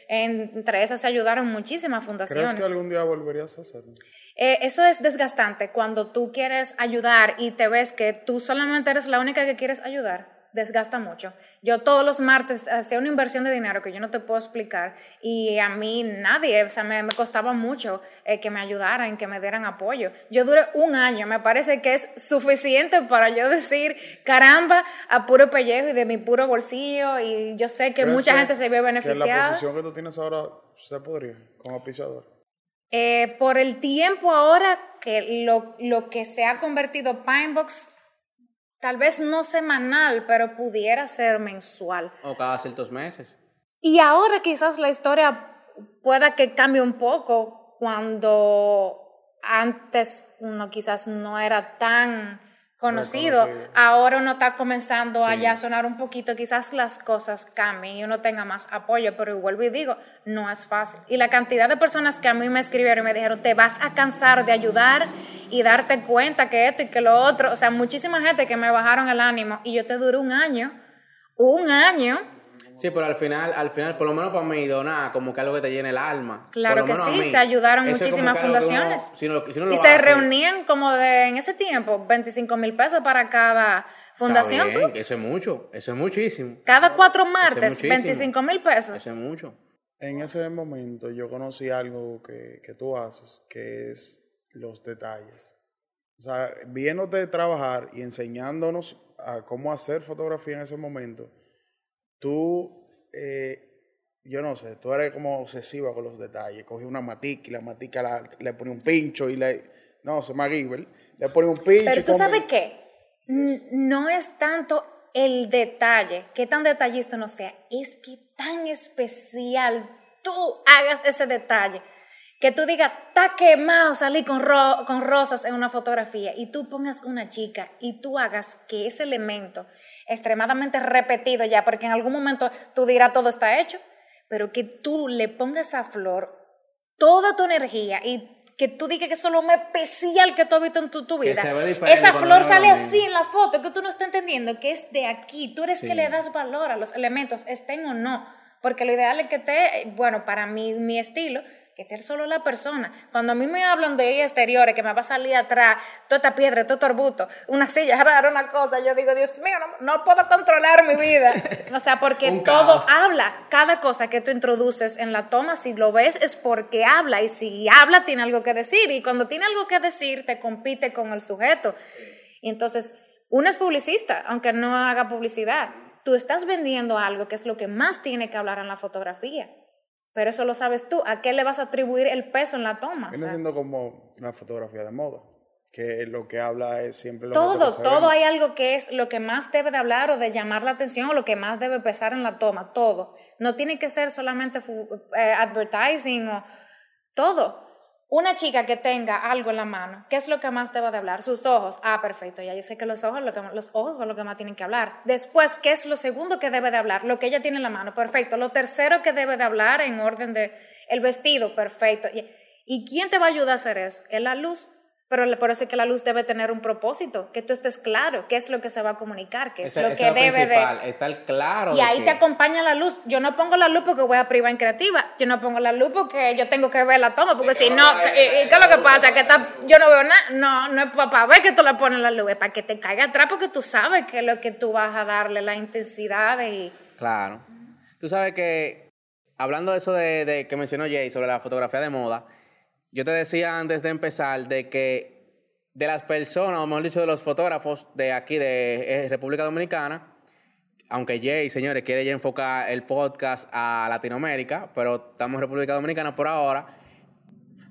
Entre esas se ayudaron muchísimas fundaciones. ¿Crees que algún día volverías a hacerlo? Eh, eso es desgastante cuando tú quieres ayudar y te ves que tú solamente eres la única que quieres ayudar. Desgasta mucho. Yo todos los martes hacía una inversión de dinero que yo no te puedo explicar y a mí nadie, o sea, me, me costaba mucho eh, que me ayudaran, que me dieran apoyo. Yo duré un año, me parece que es suficiente para yo decir, caramba, a puro pellejo y de mi puro bolsillo y yo sé que ¿Crees mucha que- gente se ve Que la beneficiada. posición que tú tienes ahora se podría, como auspiciador. Eh, por el tiempo ahora que lo, lo que se ha convertido Pinebox, tal vez no semanal, pero pudiera ser mensual. O cada ciertos meses. Y ahora quizás la historia pueda que cambie un poco cuando antes uno quizás no era tan conocido. Ahora uno está comenzando a ya sonar un poquito, quizás las cosas cambien y uno tenga más apoyo, pero vuelvo y digo, no es fácil. Y la cantidad de personas que a mí me escribieron y me dijeron, te vas a cansar de ayudar y darte cuenta que esto y que lo otro, o sea, muchísima gente que me bajaron el ánimo y yo te duré un año, un año Sí, pero al final, al final, por lo menos para mí, donar como que algo que te llene el alma. Claro que sí, mí. se ayudaron es muchísimas que algo que uno- fundaciones. si no, si no lo y se hace, reunían como de, en ese tiempo, 25 mil pesos para cada está fundación. bien, tú. Eso es mucho, eso es muchísimo. Cada cuatro martes, muchísimo. 25 mil pesos. Eso es mucho. En ese momento yo conocí algo que, que tú haces, que es los detalles. O sea, viéndote trabajar y enseñándonos a cómo hacer fotografía en ese momento, tú, eh, yo no sé, tú eres como obsesiva con los detalles. Cogí una matica y la matica la- le ponía un pincho y le... No, se llama Giver. Le ponía un pincho. Pero tú como- sabes qué, no es tanto el detalle, qué tan detallista no sea, es que tan especial tú hagas ese detalle. Que tú digas, está quemado salir con, ro- con rosas en una fotografía y tú pongas una chica y tú hagas que ese elemento extremadamente repetido ya, porque en algún momento tú dirás todo está hecho, pero que tú le pongas a flor toda tu energía y que tú digas que eso es lo más especial que tú has visto en tu, vida. Esa flor sale así en la foto, que tú no estás entendiendo que es de aquí. Tú eres Sí. que le das valor a los elementos, estén o no. Porque lo ideal es que esté, bueno, para mí, mi estilo, que esté solo la persona. Cuando a mí me hablan de exteriores, que me va a salir atrás, toda esta piedra, todo este arbusto, una silla rara, una cosa, yo digo, Dios mío, no, no puedo controlar mi vida. O sea, porque todo habla. Cada cosa que tú introduces en la toma, si lo ves, es porque habla. Y si habla, tiene algo que decir. Y cuando tiene algo que decir, te compite con el sujeto. Y entonces, uno es publicista, aunque no haga publicidad. Tú estás vendiendo algo que es lo que más tiene que hablar en la fotografía. Pero eso lo sabes tú. ¿A qué le vas a atribuir el peso en la toma? O Viene sea, siendo como la fotografía de moda, que lo que habla es siempre lo que todo, se todo hay algo que es lo que más debe de hablar o de llamar la atención o lo que más debe pesar en la toma, todo. No tiene que ser solamente eh, advertising o todo. Una chica que tenga algo en la mano, ¿qué es lo que más debe de hablar? Sus ojos. Ah, perfecto, ya yo sé que los ojos, lo que, los ojos son lo que más tienen que hablar. Después, ¿qué es lo segundo que debe de hablar? Lo que ella tiene en la mano, perfecto. Lo tercero que debe de hablar en orden de el vestido, perfecto. ¿Y, ¿y quién te va a ayudar a hacer eso? Es la luz. Pero por eso es que la luz debe tener un propósito, que tú estés claro qué es lo que se va a comunicar, qué es lo eso que es lo debe de... principal, estar claro. Y de ahí que- te acompaña la luz. Yo no pongo la luz porque voy a privar en creativa. Yo no pongo la luz porque yo tengo que ver la toma. Porque si no, ¿y, y qué es lo que pasa? Que está, yo no veo nada. No, no es para ver que tú le pones la luz, es para que te caiga atrás porque tú sabes que es lo que tú vas a darle, la intensidad y... Claro. Tú sabes que, hablando de eso de, de que mencionó Jay sobre la fotografía de moda, yo te decía antes de empezar de que de las personas, o mejor dicho, de los fotógrafos de aquí, de eh, República Dominicana, aunque Jay, señores, quiere ya enfocar el podcast a Latinoamérica, pero estamos en República Dominicana por ahora.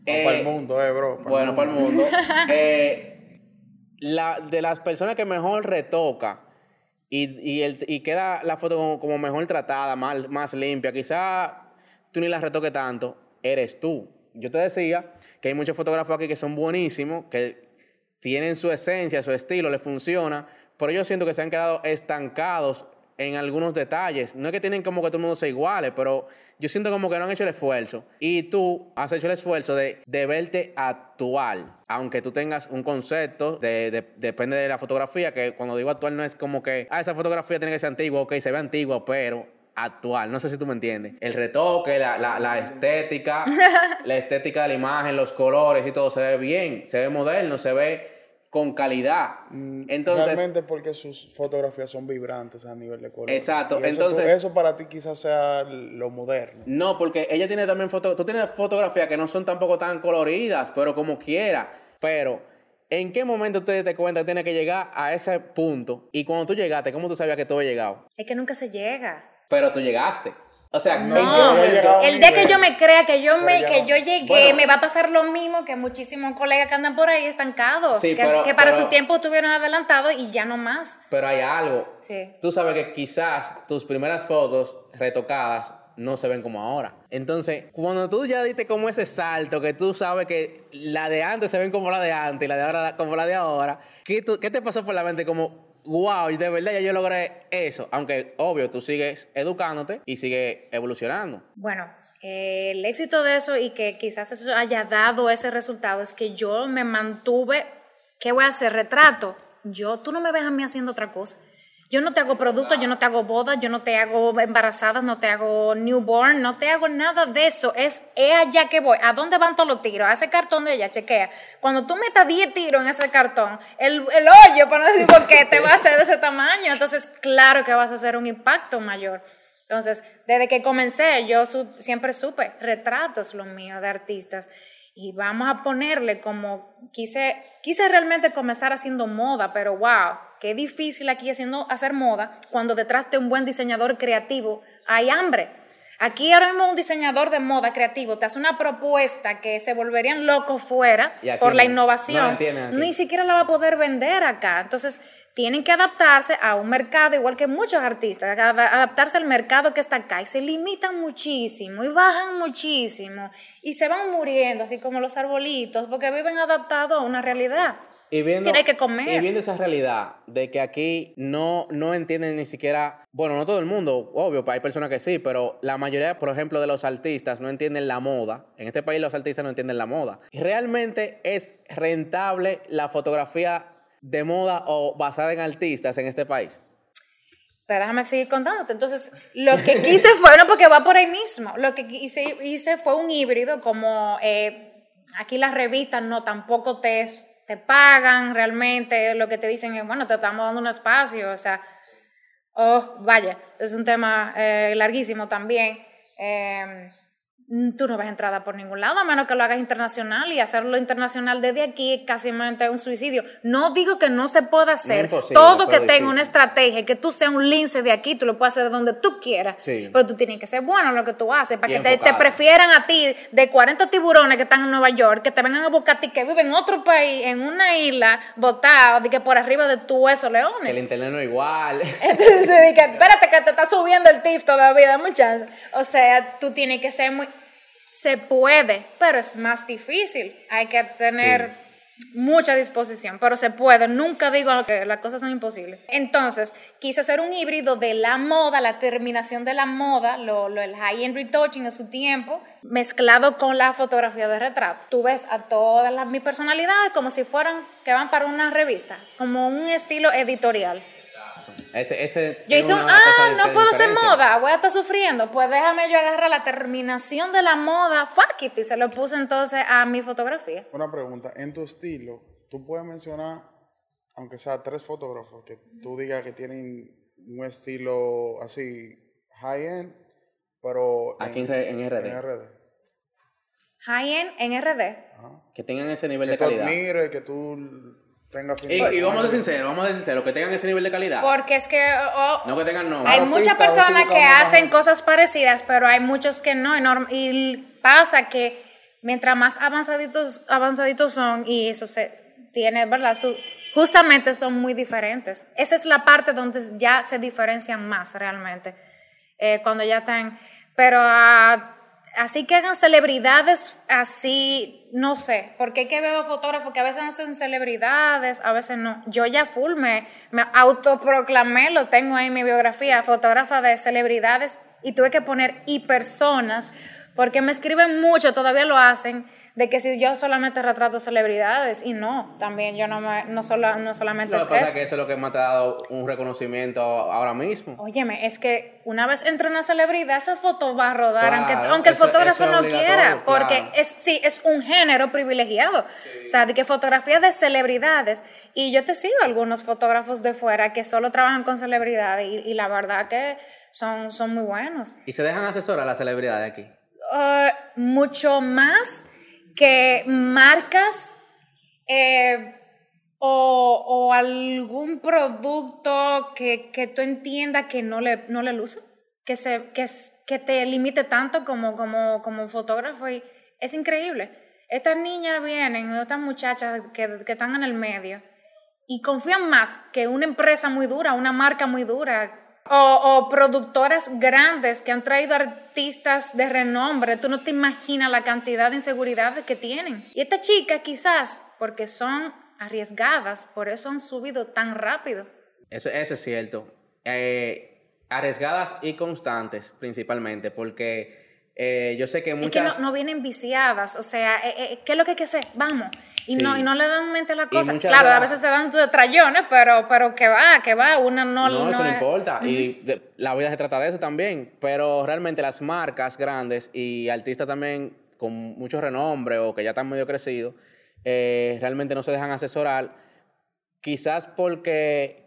Eh, para el mundo, eh, bro. para bueno, para el mundo. Eh, la, de las personas que mejor retoca y, y, el- y queda la foto como, como mejor tratada, más, más limpia, quizá tú ni la retoques tanto, eres tú. Yo te decía que hay muchos fotógrafos aquí que son buenísimos, que tienen su esencia, su estilo, les funciona, pero yo siento que se han quedado estancados en algunos detalles. No es que tienen como que todo el mundo sea iguales, pero yo siento como que no han hecho el esfuerzo. Y tú has hecho el esfuerzo de, de verte actual. Aunque tú tengas un concepto, de, de- depende de la fotografía, que cuando digo actual no es como que, ah, esa fotografía tiene que ser antigua, ok, se ve antigua, pero actual. No sé si tú me entiendes. El retoque, la, la, la estética, la estética de la imagen, los colores y todo se ve bien, se ve moderno, se ve con calidad. Mm, Entonces, Realmente porque sus fotografías son vibrantes a nivel de color. Exacto, Y eso, entonces- Eso para ti quizás sea lo moderno. no, porque ella tiene también foto, tú tienes fotografías que no son tampoco tan coloridas, pero como quiera. Pero, ¿en qué momento tú te cuenta que tienes que llegar a ese punto? Y cuando tú llegaste, ¿cómo tú sabías que tú habías llegado? Es que nunca se llega. Pero tú llegaste. O sea, el día que yo me crea que yo me que yo llegué, Bueno. me va a pasar lo mismo que muchísimos colegas que andan por ahí estancados, Sí, que, pero- que para pero- su tiempo estuvieron adelantados y ya no más. Pero hay algo. Sí. Tú sabes que quizás tus primeras fotos retocadas no se ven como ahora. Entonces, cuando tú ya diste como ese salto, que tú sabes que la de antes se ven como la de antes y la de ahora como la de ahora, ¿qué, tú- qué te pasó por la mente como, wow, de verdad ya yo logré eso? Aunque, obvio, tú sigues educándote y sigues evolucionando. Bueno, el éxito de eso y que quizás eso haya dado ese resultado es que yo me mantuve, ¿qué voy a hacer? Retrato. Yo, tú no me ves a mí haciendo otra cosa. Yo no te hago productos, yo no te hago bodas, yo no te hago embarazadas, no te hago newborn, no te hago nada de eso. Es, es allá que voy. ¿A dónde van todos los tiros? A ese cartón de allá, chequea. Cuando tú metas 10 tiros en ese cartón, el, el hoyo, para no decir por qué, te va a hacer de ese tamaño. Entonces, claro que vas a hacer un impacto mayor. Entonces, desde que comencé, yo su- siempre supe, retratos lo mío de artistas. Y vamos a ponerle como, quise, quise realmente comenzar haciendo moda, pero wow, qué difícil aquí haciendo, hacer moda cuando detrás de un buen diseñador creativo hay hambre. Aquí ahora mismo un diseñador de moda creativo te hace una propuesta que se volverían locos fuera por la no. No innovación. la. Ni siquiera la va a poder vender acá. Entonces, tienen que adaptarse a un mercado, igual que muchos artistas, ad- adaptarse al mercado que está acá y se limitan muchísimo y bajan muchísimo y se van muriendo, así como los arbolitos, porque viven adaptados a una realidad. Y viendo, Tiene que comer. Y viendo esa realidad de que aquí no, no entienden ni siquiera, bueno, no todo el mundo, obvio, hay personas que sí, pero la mayoría, por ejemplo, de los artistas no entienden la moda. En este país los artistas no entienden la moda. ¿Realmente es rentable la fotografía de moda o basada en artistas en este país? Pero déjame seguir contándote. Entonces, lo que quise fue, no, porque va por ahí mismo. Lo que hice, hice fue un híbrido, como eh, aquí las revistas no tampoco te, te pagan realmente. Lo que te dicen es, bueno, te estamos dando un espacio. O sea, oh, vaya, es un tema eh, larguísimo también. Eh, tú no ves entrada por ningún lado, a menos que lo hagas internacional y hacerlo internacional desde aquí es casi un suicidio. No digo que no se pueda hacer, todo que tenga una estrategia, que tú seas un lince de aquí, tú lo puedes hacer de donde tú quieras, Sí. pero tú tienes que ser bueno en lo que tú haces, para que te, prefieran a ti de 40 tiburones que están en Nueva York, que te vengan a buscar a ti que viven en otro país, en una isla, botado, de que por arriba de tu esos Que el leones. internet no es igual. Entonces, que, espérate que te está subiendo el TIF todavía, dame chance. O sea, tú tienes que ser muy... Se puede, pero es más difícil. Hay que tener mucha disposición, pero se puede. Nunca digo que las cosas son imposibles. Entonces, quise hacer un híbrido de la moda, la terminación de la moda, lo, lo- el high-end retouching en su tiempo, mezclado con la fotografía de retrato. Tú ves a todas las, mis personalidades como si fueran que van para una revista, como un estilo editorial. Ese, ese Yo tiene hice un, una cosa ah, no puedo hacer moda, voy a estar sufriendo. Pues déjame yo agarrar la terminación de la moda, fuck it, y se lo puse entonces a mi fotografía. Una pregunta, en tu estilo, tú puedes mencionar, aunque sea tres fotógrafos, que tú digas que tienen un estilo así high-end, pero Aquí en, en RD. en RD. High-end en RD. Ajá. Que tengan ese nivel Que de tú calidad. admires, que tú tengas Y, y vamos a ser sinceros, vamos a ser sinceros, que tengan ese nivel de calidad. Porque es que oh, No que tengan no. hay muchas personas que hacen cosas parecidas, pero hay muchos que no. Y, pasa que mientras más avanzaditos, avanzaditos son, y eso se tiene, ¿verdad? Su- justamente son muy diferentes. Esa es la parte donde ya se diferencian más realmente. eh, cuando ya están. Pero ah, así que hagan celebridades así, no sé, porque hay que ver fotógrafos que a veces hacen celebridades, a veces no. Yo ya full me, me autoproclamé, lo tengo ahí en mi biografía, fotógrafa de celebridades y tuve que poner y personas, porque me escriben mucho, todavía lo hacen, de que si yo solamente retrato celebridades y no, también yo no me, no, solo, no solamente Lo es que pasa es que eso es lo que me ha dado un reconocimiento ahora mismo. Óyeme, es que una vez entra una celebridad, esa foto va a rodar, Claro, aunque, aunque el fotógrafo no quiera, porque claro. es, sí, es un género privilegiado. O sea, de que fotografías de celebridades, y yo te sigo algunos fotógrafos de fuera que solo trabajan con celebridades, y, y la verdad que son, son muy buenos. Y se dejan asesorar las celebridades aquí. Uh, mucho más que marcas eh, o, algún producto que, que tú entiendas que no le, no le luce, que, se, que, que te limite tanto como, como, como fotógrafo. Y es increíble. Estas niñas vienen, estas muchachas que, que están en el medio y confían más que una empresa muy dura, una marca muy dura. O, productoras grandes que han traído artistas de renombre. Tú no te imaginas la cantidad de inseguridades que tienen. Y esta chica quizás, porque son arriesgadas, por eso han subido tan rápido. Eso, eso es cierto. Eh, arriesgadas y constantes, principalmente, porque eh, yo sé que Es que muchas... no, no vienen viciadas, o sea, eh, eh, ¿qué es lo que hay que hacer? Vamos. Y, Sí. no, y no le dan mente a la cosa. muchas Claro, de a veces se dan tus trayones, pero, pero que va, que va, una no... No, eso no es- importa. Y de- la vida se trata de eso también. Pero realmente las marcas grandes y artistas también con mucho renombre o que ya están medio crecidos, eh, realmente no se dejan asesorar. Quizás porque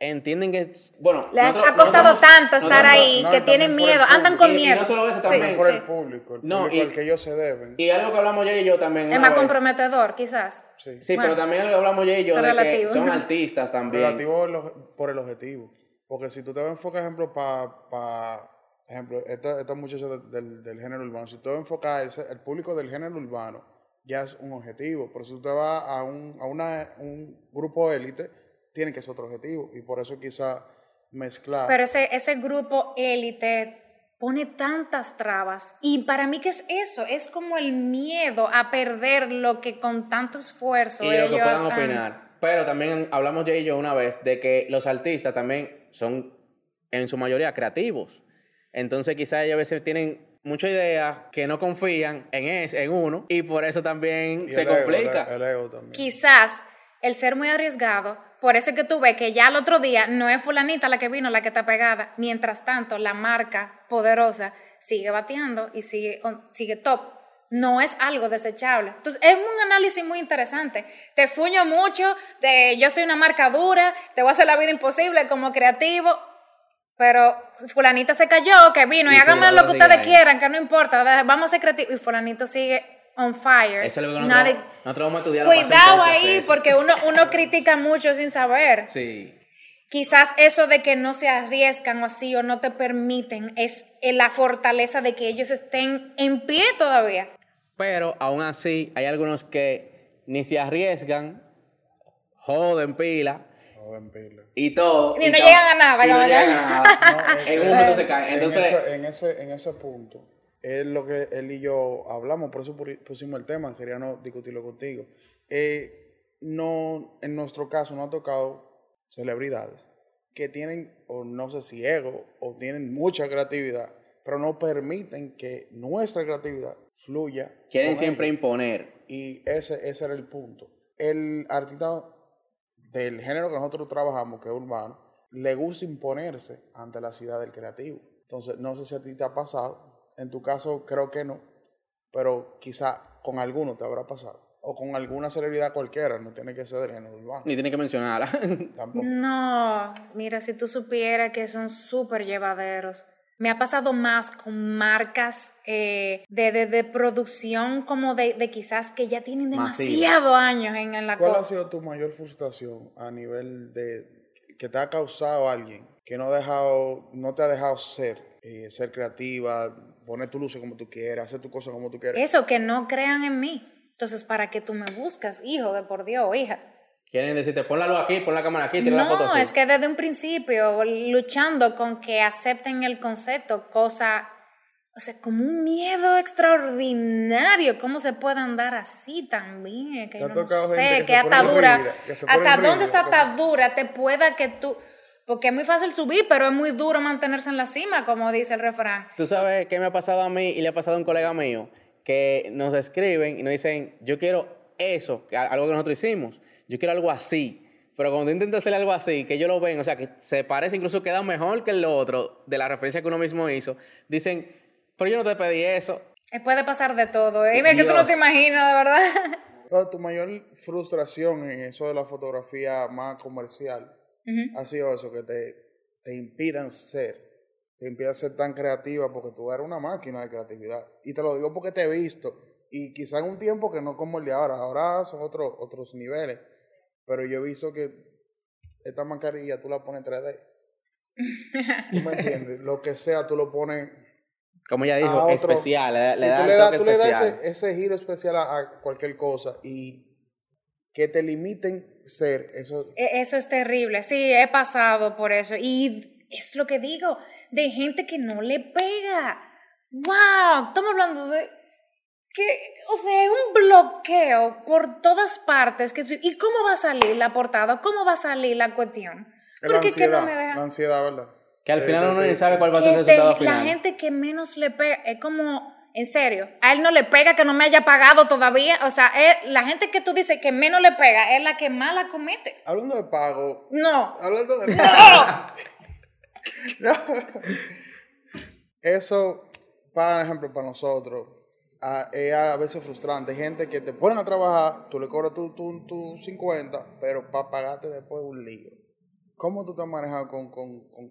entienden que... Bueno, Les nosotros- ha costado nosotros- tanto estar nosotros- ahí, no, que y tienen miedo, andan con. Y- y miedo. no solo eso, Sí, también por sí. el público, el No, público y- al que ellos se deben. Y algo que hablamos yo y yo también. Es más vez. comprometedor, quizás. Sí. Sí, Bueno, pero también algo que hablamos yo y yo de es que son artistas también. Relativo por el objetivo. Porque si tú te vas a enfocar, ejemplo, para, ejemplo, estos, estos muchachos de- del, del género urbano, si tú te vas a enfocar, el, el público del género urbano ya es un objetivo. Pero si tú te vas a un, a una, un grupo élite, tiene que ser otro objetivo. Y por eso quizá mezclar. Pero ese, ese grupo élite pone tantas trabas. Y para mí, ¿qué es eso? Es como el miedo a perder lo que con tanto esfuerzo y lo ellos que puedan han- opinar. Pero también hablamos yo y yo una vez de que los artistas también son en su mayoría creativos. Entonces quizás ellos a veces tienen muchas ideas que no confían en, es, en uno y por eso también Y se el ego, complica. el, el ego también. Quizás el ser muy arriesgado, por eso es que tú ves que ya el otro día no es fulanita la que vino, la que está pegada. Mientras tanto, la marca poderosa sigue bateando y sigue, on- sigue top. No es algo desechable. Entonces, es un análisis muy interesante. Te fuño mucho, de yo soy una marca dura, te voy a hacer la vida imposible como creativo, pero fulanita se cayó, que vino y, Y háganme lo que ustedes ahí. quieran, que no importa, vamos a ser creativos. Y fulanito sigue on fire. Eso es lo que nosotros, vamos a estudiar. Cuidado ahí, eso. porque uno, uno critica mucho sin saber. Sí. Quizás eso de que no se arriesgan o así o no te permiten es la fortaleza de que ellos estén en pie todavía. Pero aún así hay algunos que ni se arriesgan, joden pila Joden pila. y todo. Y no tam- llegan a nada, y no llegan a nada. No, en que- un momento se caen. en Entonces, ese- en, ese, en ese punto es lo que él y yo hablamos, por eso pu- pusimos el tema, quería no discutirlo contigo. Eh, no, en nuestro caso no ha tocado celebridades que tienen, o no sé si ego, o tienen mucha creatividad, pero no permiten que nuestra creatividad fluya. quieren siempre ellos. imponer. Y ese, ese era el punto. El artista del género que nosotros trabajamos, que es urbano, le gusta imponerse ante la ciudad del creativo. Entonces, no sé si a ti te ha pasado. En tu caso, creo que no. Pero quizá con alguno te habrá pasado. O con alguna celebridad cualquiera. No tiene que ser género urbano. Ni tiene que mencionarla. Tampoco. No, mira, si tú supieras que son súper llevaderos. Me ha pasado más con marcas eh, de, de, de producción como de, de quizás que ya tienen Masiva. demasiado años en, en la ¿Cuál ha sido tu mayor frustración a nivel de que te ha causado alguien que no, ha dejado, no te ha dejado ser, eh, ser creativa, poner tu luz como tú quieras, hacer tu cosa como tú quieras? Eso, que no crean en mí. Entonces, ¿para qué tú me buscas, hijo de por Dios, hija? Quieren decirte, pon la luz aquí, pon la cámara aquí, tira la foto No, es que desde un principio, luchando con que acepten el concepto, cosa, o sea, como un miedo extraordinario, ¿cómo se puede andar así también? Que ¿Te ha yo no sé, que que atadura, hasta dónde esa atadura te pueda que tú, porque es muy fácil subir, pero es muy duro mantenerse en la cima, como dice el refrán. Tú sabes qué me ha pasado a mí y le ha pasado a un colega mío, que nos escriben y nos dicen, yo quiero eso, algo que nosotros hicimos, yo quiero algo así. Pero cuando intento hacer algo así, que yo lo ven, o sea, que se parece, incluso queda mejor que el otro, de la referencia que uno mismo hizo, dicen, pero yo no te pedí eso. Eh, puede pasar de todo. ¿eh? que tú no te imaginas, de verdad. tu mayor frustración en eso de la fotografía más comercial ha sido eso, que te, te impidan ser te impide ser tan creativa porque tú eres una máquina de creatividad. Y te lo digo porque te he visto. Y quizá en un tiempo que no como el de ahora. Ahora son otros otros niveles. Pero yo he visto que esta mascarilla tú la pones en 3D. ¿Tú me entiendes? Lo que sea, tú lo pones. Como ya dijo, especial. Le, tú le, das ese, giro especial a, cualquier cosa y que te limiten ser. Eso, e, eso es terrible. Sí, he pasado por eso. Y es lo que digo, de gente que no le pega. ¡Wow! Estamos hablando de que, o sea, un bloqueo por todas partes. Que, ¿Y cómo va a salir la portada? ¿Cómo va a salir la cuestión? Porque la ansiedad, no me deja. La ansiedad, ¿verdad? Que al final uno ni sabe cuál va a ser el resultado final. La gente que menos le pega, es como, en serio, a él no le pega que no me haya pagado todavía. O sea, la gente que tú dices que menos le pega es la que más la comete. Hablando de pago. No. Hablando de pago. Eso, por ejemplo, para nosotros, es a veces frustrante. Gente que te ponen a trabajar, tú le cobras tu, tu, 50, pero para pagarte después un lío. ¿Cómo tú te has manejado con,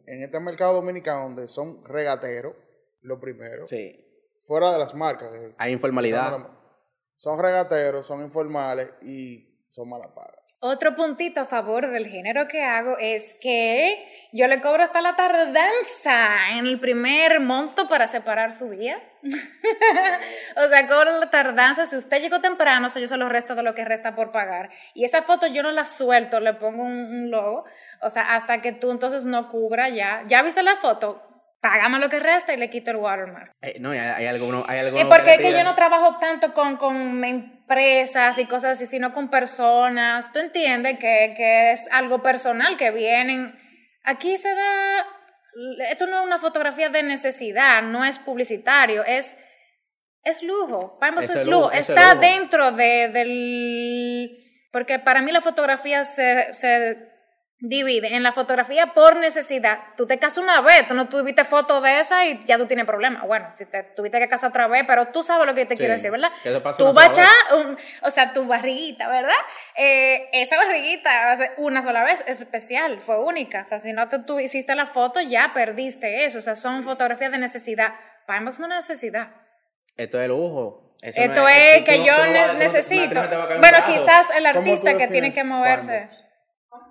en este mercado dominicano donde son regateros, lo primero? Sí. Fuera de las marcas. Hay informalidad. Son regateros, son informales y son mala paga. Otro puntito a favor del género que hago es que yo le cobro hasta la tardanza en el primer monto para separar su día. o sea, cobro la tardanza. Si usted llegó temprano, yo se lo resto de lo que resta por pagar. Y esa foto yo no la suelto, le pongo un, logo. O sea, hasta que tú entonces no cubra ya. ¿Ya viste la foto? Págame lo que resta y le quito el watermark. Eh, no, hay, hay algo, hay algo. Y porque es que yo no trabajo tanto con, con empresas y cosas así, sino con personas. Tú entiendes que, que es algo personal, que vienen. Aquí se da. Esto no es una fotografía de necesidad, no es publicitario, es, es lujo. Vamos, es, lujo. Está dentro de, del. Porque para mí la fotografía se, se divide en la fotografía por necesidad. Tú te casas una vez, tú no tuviste foto de esa y ya tú tienes problemas. Bueno, si te tuviste que casar otra vez, pero tú sabes lo que te quiero decir, ¿verdad? Tú vas a o sea, tu barriguita, ¿verdad? Eh, esa barriguita una sola vez es especial, fue única. O sea, si no te, tú hiciste la foto, ya perdiste eso. O sea, son fotografías de necesidad. Para es una necesidad. Esto es lujo. Esto es, que yo necesito. bueno, quizás el artista que tiene que moverse.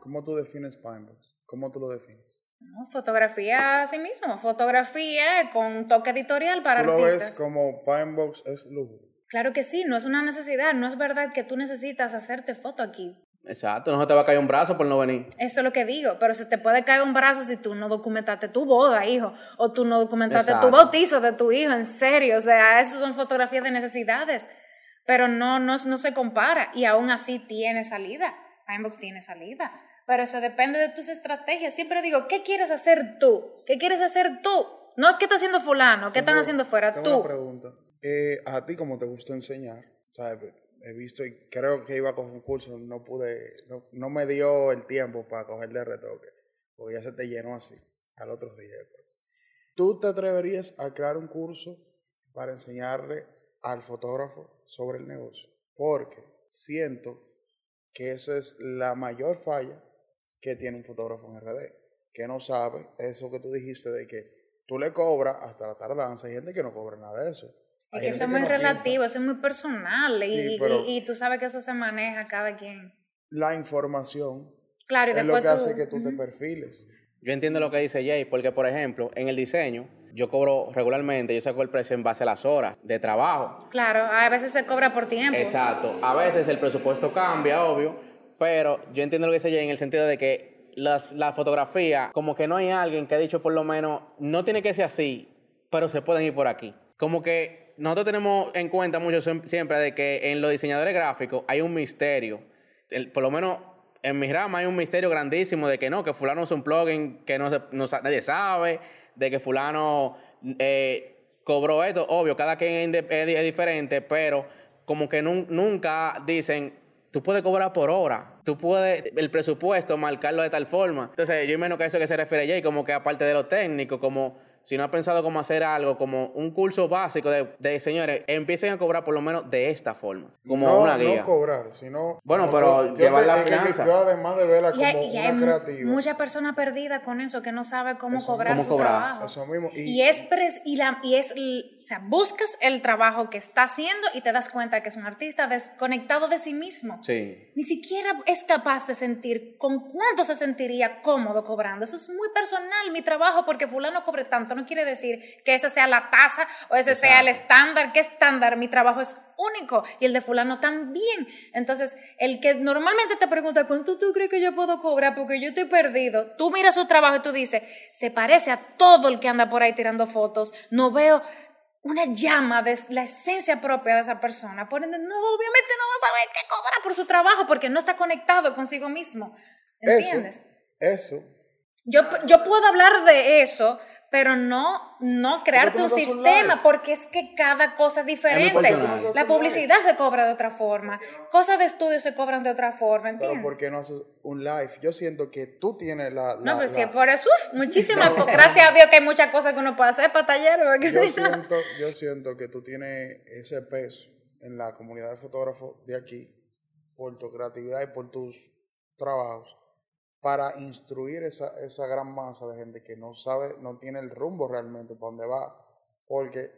¿Cómo tú defines Pinebox? ¿Cómo tú lo defines? fotografía a sí mismo, fotografía con toque editorial para ¿Tú lo ves como Pinebox es lujo? Claro que sí, no es una necesidad, no es verdad que tú necesitas hacerte foto aquí. Exacto, no se te va a caer un brazo por no venir. Eso es lo que digo, pero se te puede caer un brazo si tú no documentaste tu boda, hijo, o tú no documentaste tu bautizo de tu hijo, en serio, o sea, eso son fotografías de necesidades, pero no, no, no se compara y aún así tiene salida. Pinebox tiene salida. Pero eso depende de tus estrategias. Siempre digo, ¿qué quieres hacer tú? ¿Qué quieres hacer tú? No, ¿qué está haciendo fulano? ¿Qué están haciendo fuera? Tengo tú. Una pregunta. Eh, a ti, como te gusta enseñar, ¿sabes? he visto y creo que iba a coger un curso, no pude, no, me dio el tiempo para coger de retoque, porque ya se te llenó así al otro día. ¿Tú te atreverías a crear un curso para enseñarle al fotógrafo sobre el negocio? Porque siento que esa es la mayor falla que tiene un fotógrafo en RD, que no sabe eso que tú dijiste de que tú le cobras hasta la tardanza, hay gente que no cobra nada de eso. y que eso es muy relativo, eso es muy personal y, y, tú sabes que eso se maneja cada quien. La información claro, es lo que hace que tú te perfiles. Yo entiendo lo que dice Jay, porque por ejemplo, en el diseño, yo cobro regularmente, yo saco el precio en base a las horas de trabajo. Claro, a veces se cobra por tiempo. Exacto, a veces el presupuesto cambia, obvio, pero yo entiendo lo que dice Jay en el sentido de que las, la fotografía, como que no hay alguien que ha dicho por lo menos, no tiene que ser así, pero se pueden ir por aquí. Como que nosotros tenemos en cuenta mucho siempre de que en los diseñadores gráficos hay un misterio. por lo menos en mi rama hay un misterio grandísimo de que no, que fulano es un plugin que no, se, no nadie sabe, de que fulano, eh, cobró esto. Obvio, cada quien es, es diferente, pero como que nunca dicen, tú puedes cobrar por hora. Tú puedes, el presupuesto, marcarlo de tal forma. Entonces, yo imagino que a eso que se refiere Jay, como que aparte de lo técnico, como si no ha pensado cómo hacer algo, como un curso básico de, señores, empiecen a cobrar por lo menos de esta forma, como una guía. No cobrar, sino... Bueno, pero llevar la finanza. Yo además de verla como y hay, una creativa. mucha persona perdida con eso, que no sabe cómo cobrar su trabajo. Eso mismo. Y, es, y, la, y es, o sea, buscas el trabajo que está haciendo y te das cuenta que es un artista desconectado de sí mismo. Sí. Ni siquiera es capaz de sentir con cuánto se sentiría cómodo cobrando. Eso es muy personal, mi trabajo, porque fulano cobre tanto no quiere decir que esa sea la tasa o ese sea el estándar. ¿Qué estándar? Mi trabajo es único y el de fulano también. Entonces, el que normalmente te pregunta, ¿cuánto tú crees que yo puedo cobrar? Porque yo estoy perdido. Tú miras su trabajo y tú dices, se parece a todo el que anda por ahí tirando fotos. No veo una llama de la esencia propia de esa persona. Por ende, no, obviamente no va a saber qué cobra por su trabajo porque no está conectado consigo mismo. ¿Entiendes? Eso. eso. Yo, yo puedo hablar de eso, pero no, no crearte un sistema, porque es que cada cosa es diferente. la publicidad se cobra de otra forma, cosas de estudio se cobran de otra forma, ¿entiendes? Pero ¿por qué no haces un live? Yo siento que tú tienes la... no, pero si por eso, uf, muchísimas, gracias a Dios que hay muchas cosas que uno puede hacer para talleres. Yo siento, yo siento que tú tienes ese peso en la comunidad de fotógrafos de aquí, por tu creatividad y por tus trabajos para instruir esa, esa gran masa de gente que no sabe, no tiene el rumbo realmente para dónde va. Porque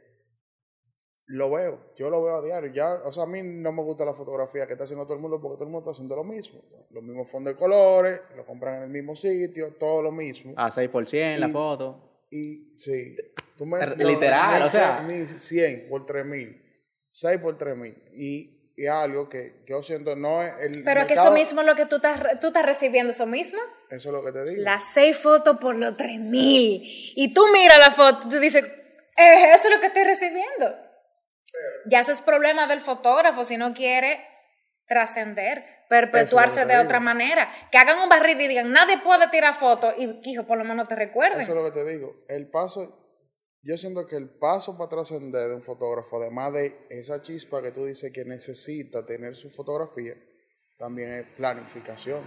lo veo, yo lo veo a diario. Ya, o sea, a mí no me gusta la fotografía que está haciendo todo el mundo porque todo el mundo está haciendo lo mismo. Los mismos fondos de colores, lo compran en el mismo sitio, todo lo mismo. A 6% la foto. Y sí, tú me, literal, o sea. 100 por 3000, 6 por 3000. Y y algo que yo siento no es el Pero que eso mismo es lo que tú estás, tú estás recibiendo, eso mismo. Eso es lo que te digo. Las seis fotos por los tres mil. Y tú miras la foto, tú dices, eh, eso es lo que estoy recibiendo. ya eso es problema del fotógrafo si no quiere trascender, perpetuarse de otra manera. Que hagan un barrido y digan, nadie puede tirar fotos y, hijo, por lo menos te recuerden. Eso es lo que te digo. El paso yo siento que el paso para trascender de un fotógrafo, además de esa chispa que tú dices que necesita tener su fotografía, también es planificación.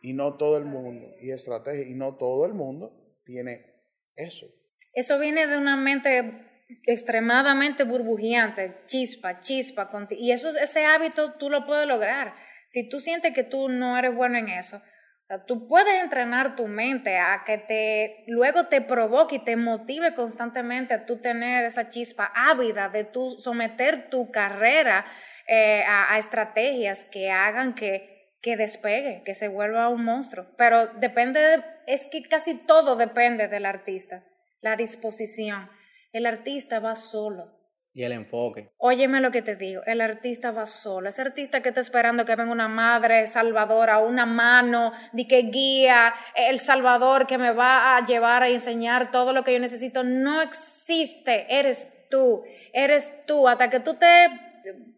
Y no todo el mundo, y estrategia, y no todo el mundo tiene eso. Eso viene de una mente extremadamente burbujeante, chispa, chispa, y eso, ese hábito tú lo puedes lograr. Si tú sientes que tú no eres bueno en eso, o sea, tú puedes entrenar tu mente a que te luego te provoque y te motive constantemente a tú tener esa chispa ávida de tú someter tu carrera eh, a, estrategias que hagan que, que despegue, que se vuelva un monstruo. Pero depende, es que casi todo depende del artista, la disposición. El artista va solo. Y el enfoque. Óyeme lo que te digo, el artista va solo. Ese artista que está esperando que venga una madre salvadora, una mano de que guía, el salvador que me va a llevar a enseñar todo lo que yo necesito, no existe. Eres tú, eres tú. Hasta que tú te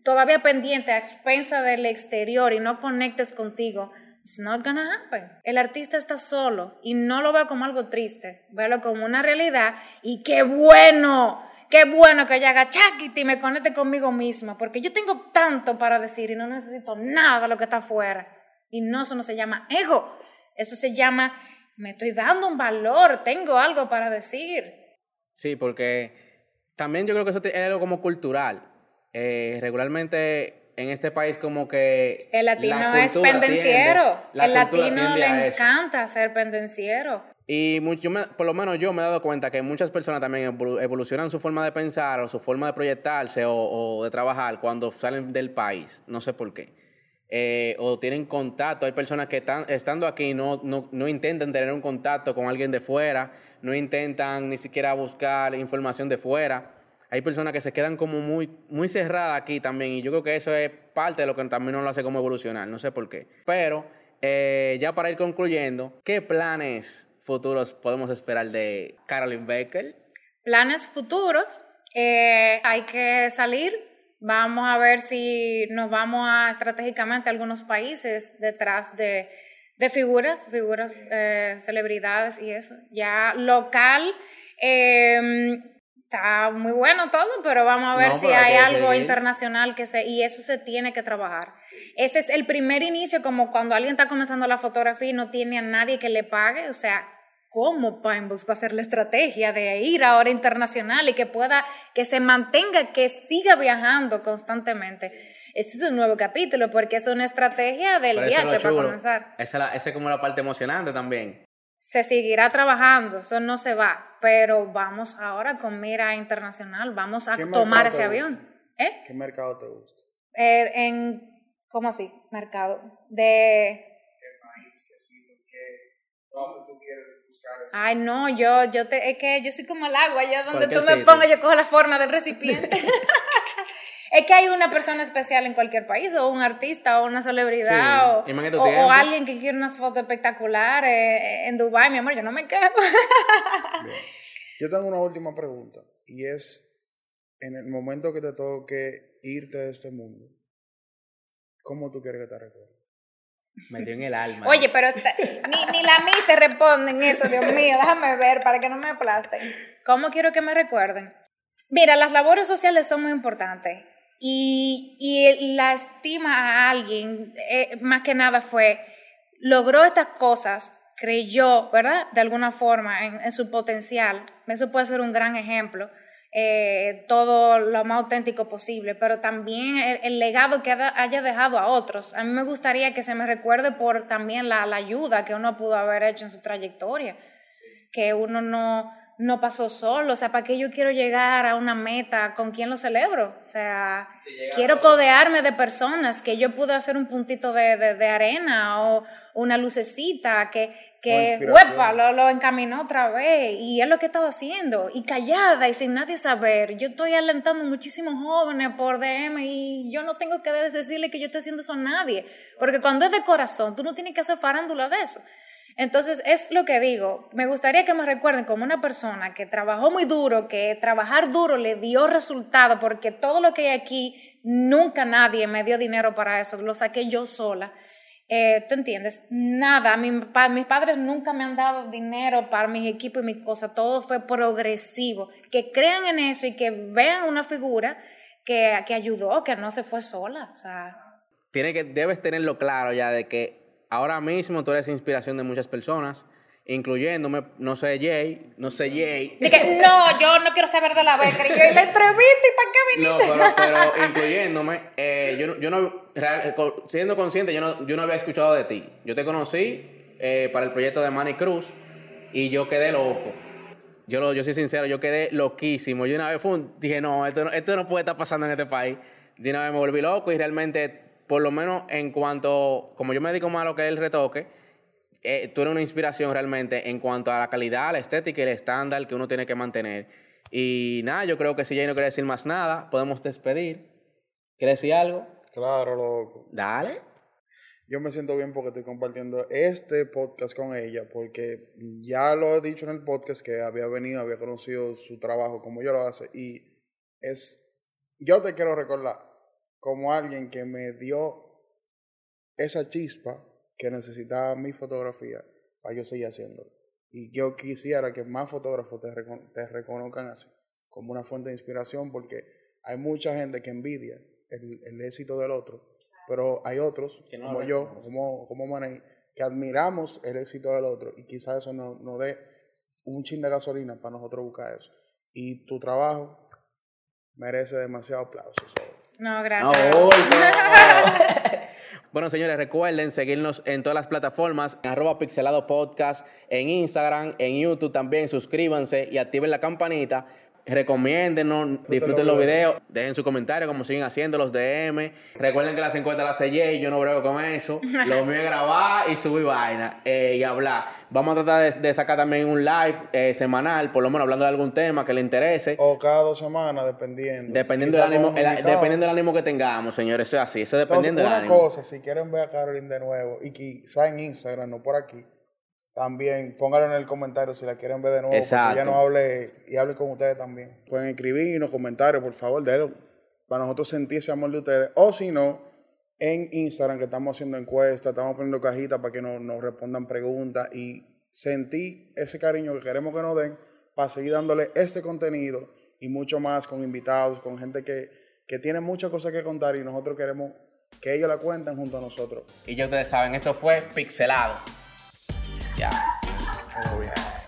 todavía pendiente a expensa del exterior y no conectes contigo, it's not gonna happen. El artista está solo y no lo veo como algo triste, veo como una realidad y qué bueno qué bueno que yo haga chaquiti y me conecte conmigo misma, porque yo tengo tanto para decir y no necesito nada de lo que está afuera. Y no, eso no se llama ego, eso se llama, me estoy dando un valor, tengo algo para decir. Sí, porque también yo creo que eso es algo como cultural. Eh, regularmente en este país como que... El latino es pendenciero, el latino le encanta ser pendenciero. Y mucho, por lo menos yo me he dado cuenta que muchas personas también evolucionan su forma de pensar o su forma de proyectarse o, de trabajar cuando salen del país. No sé por qué. Eh, o tienen contacto. Hay personas que están, estando aquí no, no, no, intentan tener un contacto con alguien de fuera, no intentan ni siquiera buscar información de fuera. Hay personas que se quedan como muy, muy cerradas aquí también y yo creo que eso es parte de lo que también nos lo hace como evolucionar, no sé por qué. Pero eh, ya para ir concluyendo, ¿qué planes futuros podemos esperar de Carolyn Becker? Planes futuros. Eh, hay que salir. Vamos a ver si nos vamos a estratégicamente a algunos países detrás de, figuras, figuras, eh, celebridades y eso. Ya local. Em, está muy bueno todo, pero vamos a ver No, si hay algo internacional que se, y eso se tiene que trabajar. Ese es el primer inicio, como cuando alguien está comenzando la fotografía y no tiene a nadie que le pague, o sea, ¿cómo Pinebox va a ser la estrategia de ir ahora internacional y que pueda, que se mantenga, que siga viajando constantemente? Ese es un nuevo capítulo, porque es una estrategia del Pero es viaje para chulo. comenzar. Esa es, la- esa es como la parte emocionante también. Se seguirá trabajando, eso no se va, pero vamos ahora con mira internacional, vamos a ¿Qué tomar ese avión. ¿Eh? ¿Qué mercado te gusta? Eh, en, ¿cómo así? Mercado. De, ¿Dónde tú quieres buscar ay no, yo, yo te, es que yo soy como el agua, yo donde tú me sitio. pongas yo cojo la forma del recipiente. es que hay una persona especial en cualquier país, o un artista, o una celebridad, Sí, o, alguien que quiere unas fotos espectaculares eh, en Dubai, mi amor, yo no me quejo. Yo tengo una última pregunta y es, en el momento que te toque irte de este mundo, ¿cómo tú quieres que te recuerden? Me dio en el alma. Oye, pero esta- ni, ni la mí se responden eso, Dios mío, déjame ver para que no me aplasten. ¿Cómo quiero que me recuerden? Mira, las labores sociales son muy importantes y, y la estima a alguien, eh, más que nada fue, logró estas cosas, creyó, ¿verdad? De alguna forma en, en su potencial. Eso puede ser un gran ejemplo. Eh, todo lo más auténtico posible, pero también el, el legado que haya- dejado a otros. A mí me gustaría que se me recuerde por también la, la ayuda que uno pudo haber hecho en su trayectoria, que uno no, no pasó solo, o sea, ¿para qué yo quiero llegar a una meta? ¿Con quién lo celebro? O sea, quiero codearme de personas que yo pude hacer un puntito de, de- de arena o una lucecita que, que huepa, lo, lo encaminó otra vez y es lo que he estado haciendo y callada y sin nadie saber. Yo estoy alentando muchísimos jóvenes por DM y yo no tengo que decirle que yo estoy haciendo eso a nadie, porque cuando es de corazón, tú no tienes que hacer farándula de eso. Entonces, es lo que digo, me gustaría que me recuerden como una persona que trabajó muy duro, que trabajar duro le dio resultado, porque todo lo que hay aquí, nunca nadie me dio dinero para eso, lo saqué yo sola. Eh, ¿Tú entiendes? Nada, mi pa- mis padres nunca me han dado dinero para mis equipos y mis cosas, todo fue progresivo. Que crean en eso y que vean una figura que, que ayudó, que no se fue sola. O sea, Tiene que, debes tenerlo claro ya de que ahora mismo tú eres inspiración de muchas personas, incluyéndome, no sé Jay, no sé Jay. que no, yo no quiero saber de la beca, y yo la entrevista y para qué viniste. No, pero, pero incluyéndome, eh, yo, yo no, co- siendo consciente, yo no, yo no había escuchado de ti. Yo te conocí eh, para el proyecto de Manny Cruz y yo quedé loco. Yo, lo, yo soy sincero, yo quedé loquísimo. Yo una vez fue un- dije, no esto, no, esto no puede estar pasando en este país. De una vez me volví loco y realmente, por lo menos en cuanto, como yo me dedico más a lo que es el retoque, eh, tú eres una inspiración realmente en cuanto a la calidad, la estética y el estándar que uno tiene que mantener. Y nada, yo creo que si Jay no quiere decir más nada, podemos despedir. ¿Quieres decir algo? Claro, loco. Dale. Yo me siento bien porque estoy compartiendo este podcast con ella, porque ya lo he dicho en el podcast que había venido, había conocido su trabajo como ella lo hace, y es, yo te quiero recordar como alguien que me dio esa chispa que necesitaba mi fotografía para yo seguir haciéndolo. Y yo quisiera que más fotógrafos te, recono- te reconozcan así, como una fuente de inspiración, porque hay mucha gente que envidia el, el éxito del otro, pero hay otros, Que no como yo, como, como Manei, que admiramos el éxito del otro y quizás eso nos nos dé un chin de gasolina para nosotros buscar eso. Y tu trabajo merece demasiado aplausos. No, No, gracias. no. bueno, señores, recuerden seguirnos en todas las plataformas, en arroba pixelado podcast, en Instagram, en YouTube también, suscríbanse y activen la campanita. Recomiéndenos, disfruten los videos, dejen su comentario como siguen haciendo los DM. Recuerden que las encuestas las sellé y yo no brego con eso. Lo mío es grabar y subir vaina eh, y hablar. Vamos a tratar de, de sacar también un live eh, semanal, por lo menos hablando de algún tema que le interese. O cada dos semanas, dependiendo. Dependiendo del, ánimo, el- invitado. dependiendo del ánimo que tengamos, señores, eso es así, eso es Entonces, dependiendo del una ánimo. cosa, si quieren ver a Caroline de nuevo y quizá en Instagram, no por aquí, también pónganlo en el comentario si la quieren ver de nuevo, Exacto. porque ella no hable y hable con ustedes también. Pueden escribirnos comentarios, por favor, de para nosotros sentir ese amor de ustedes. O si no, en Instagram, que estamos haciendo encuestas, estamos poniendo cajitas para que nos, nos respondan preguntas y sentir ese cariño que queremos que nos den para seguir dándole este contenido y mucho más con invitados, con gente que, que tiene muchas cosas que contar y nosotros queremos que ellos la cuenten junto a nosotros. Y ya ustedes saben, esto fue Pixelado. Ya. Todo bien.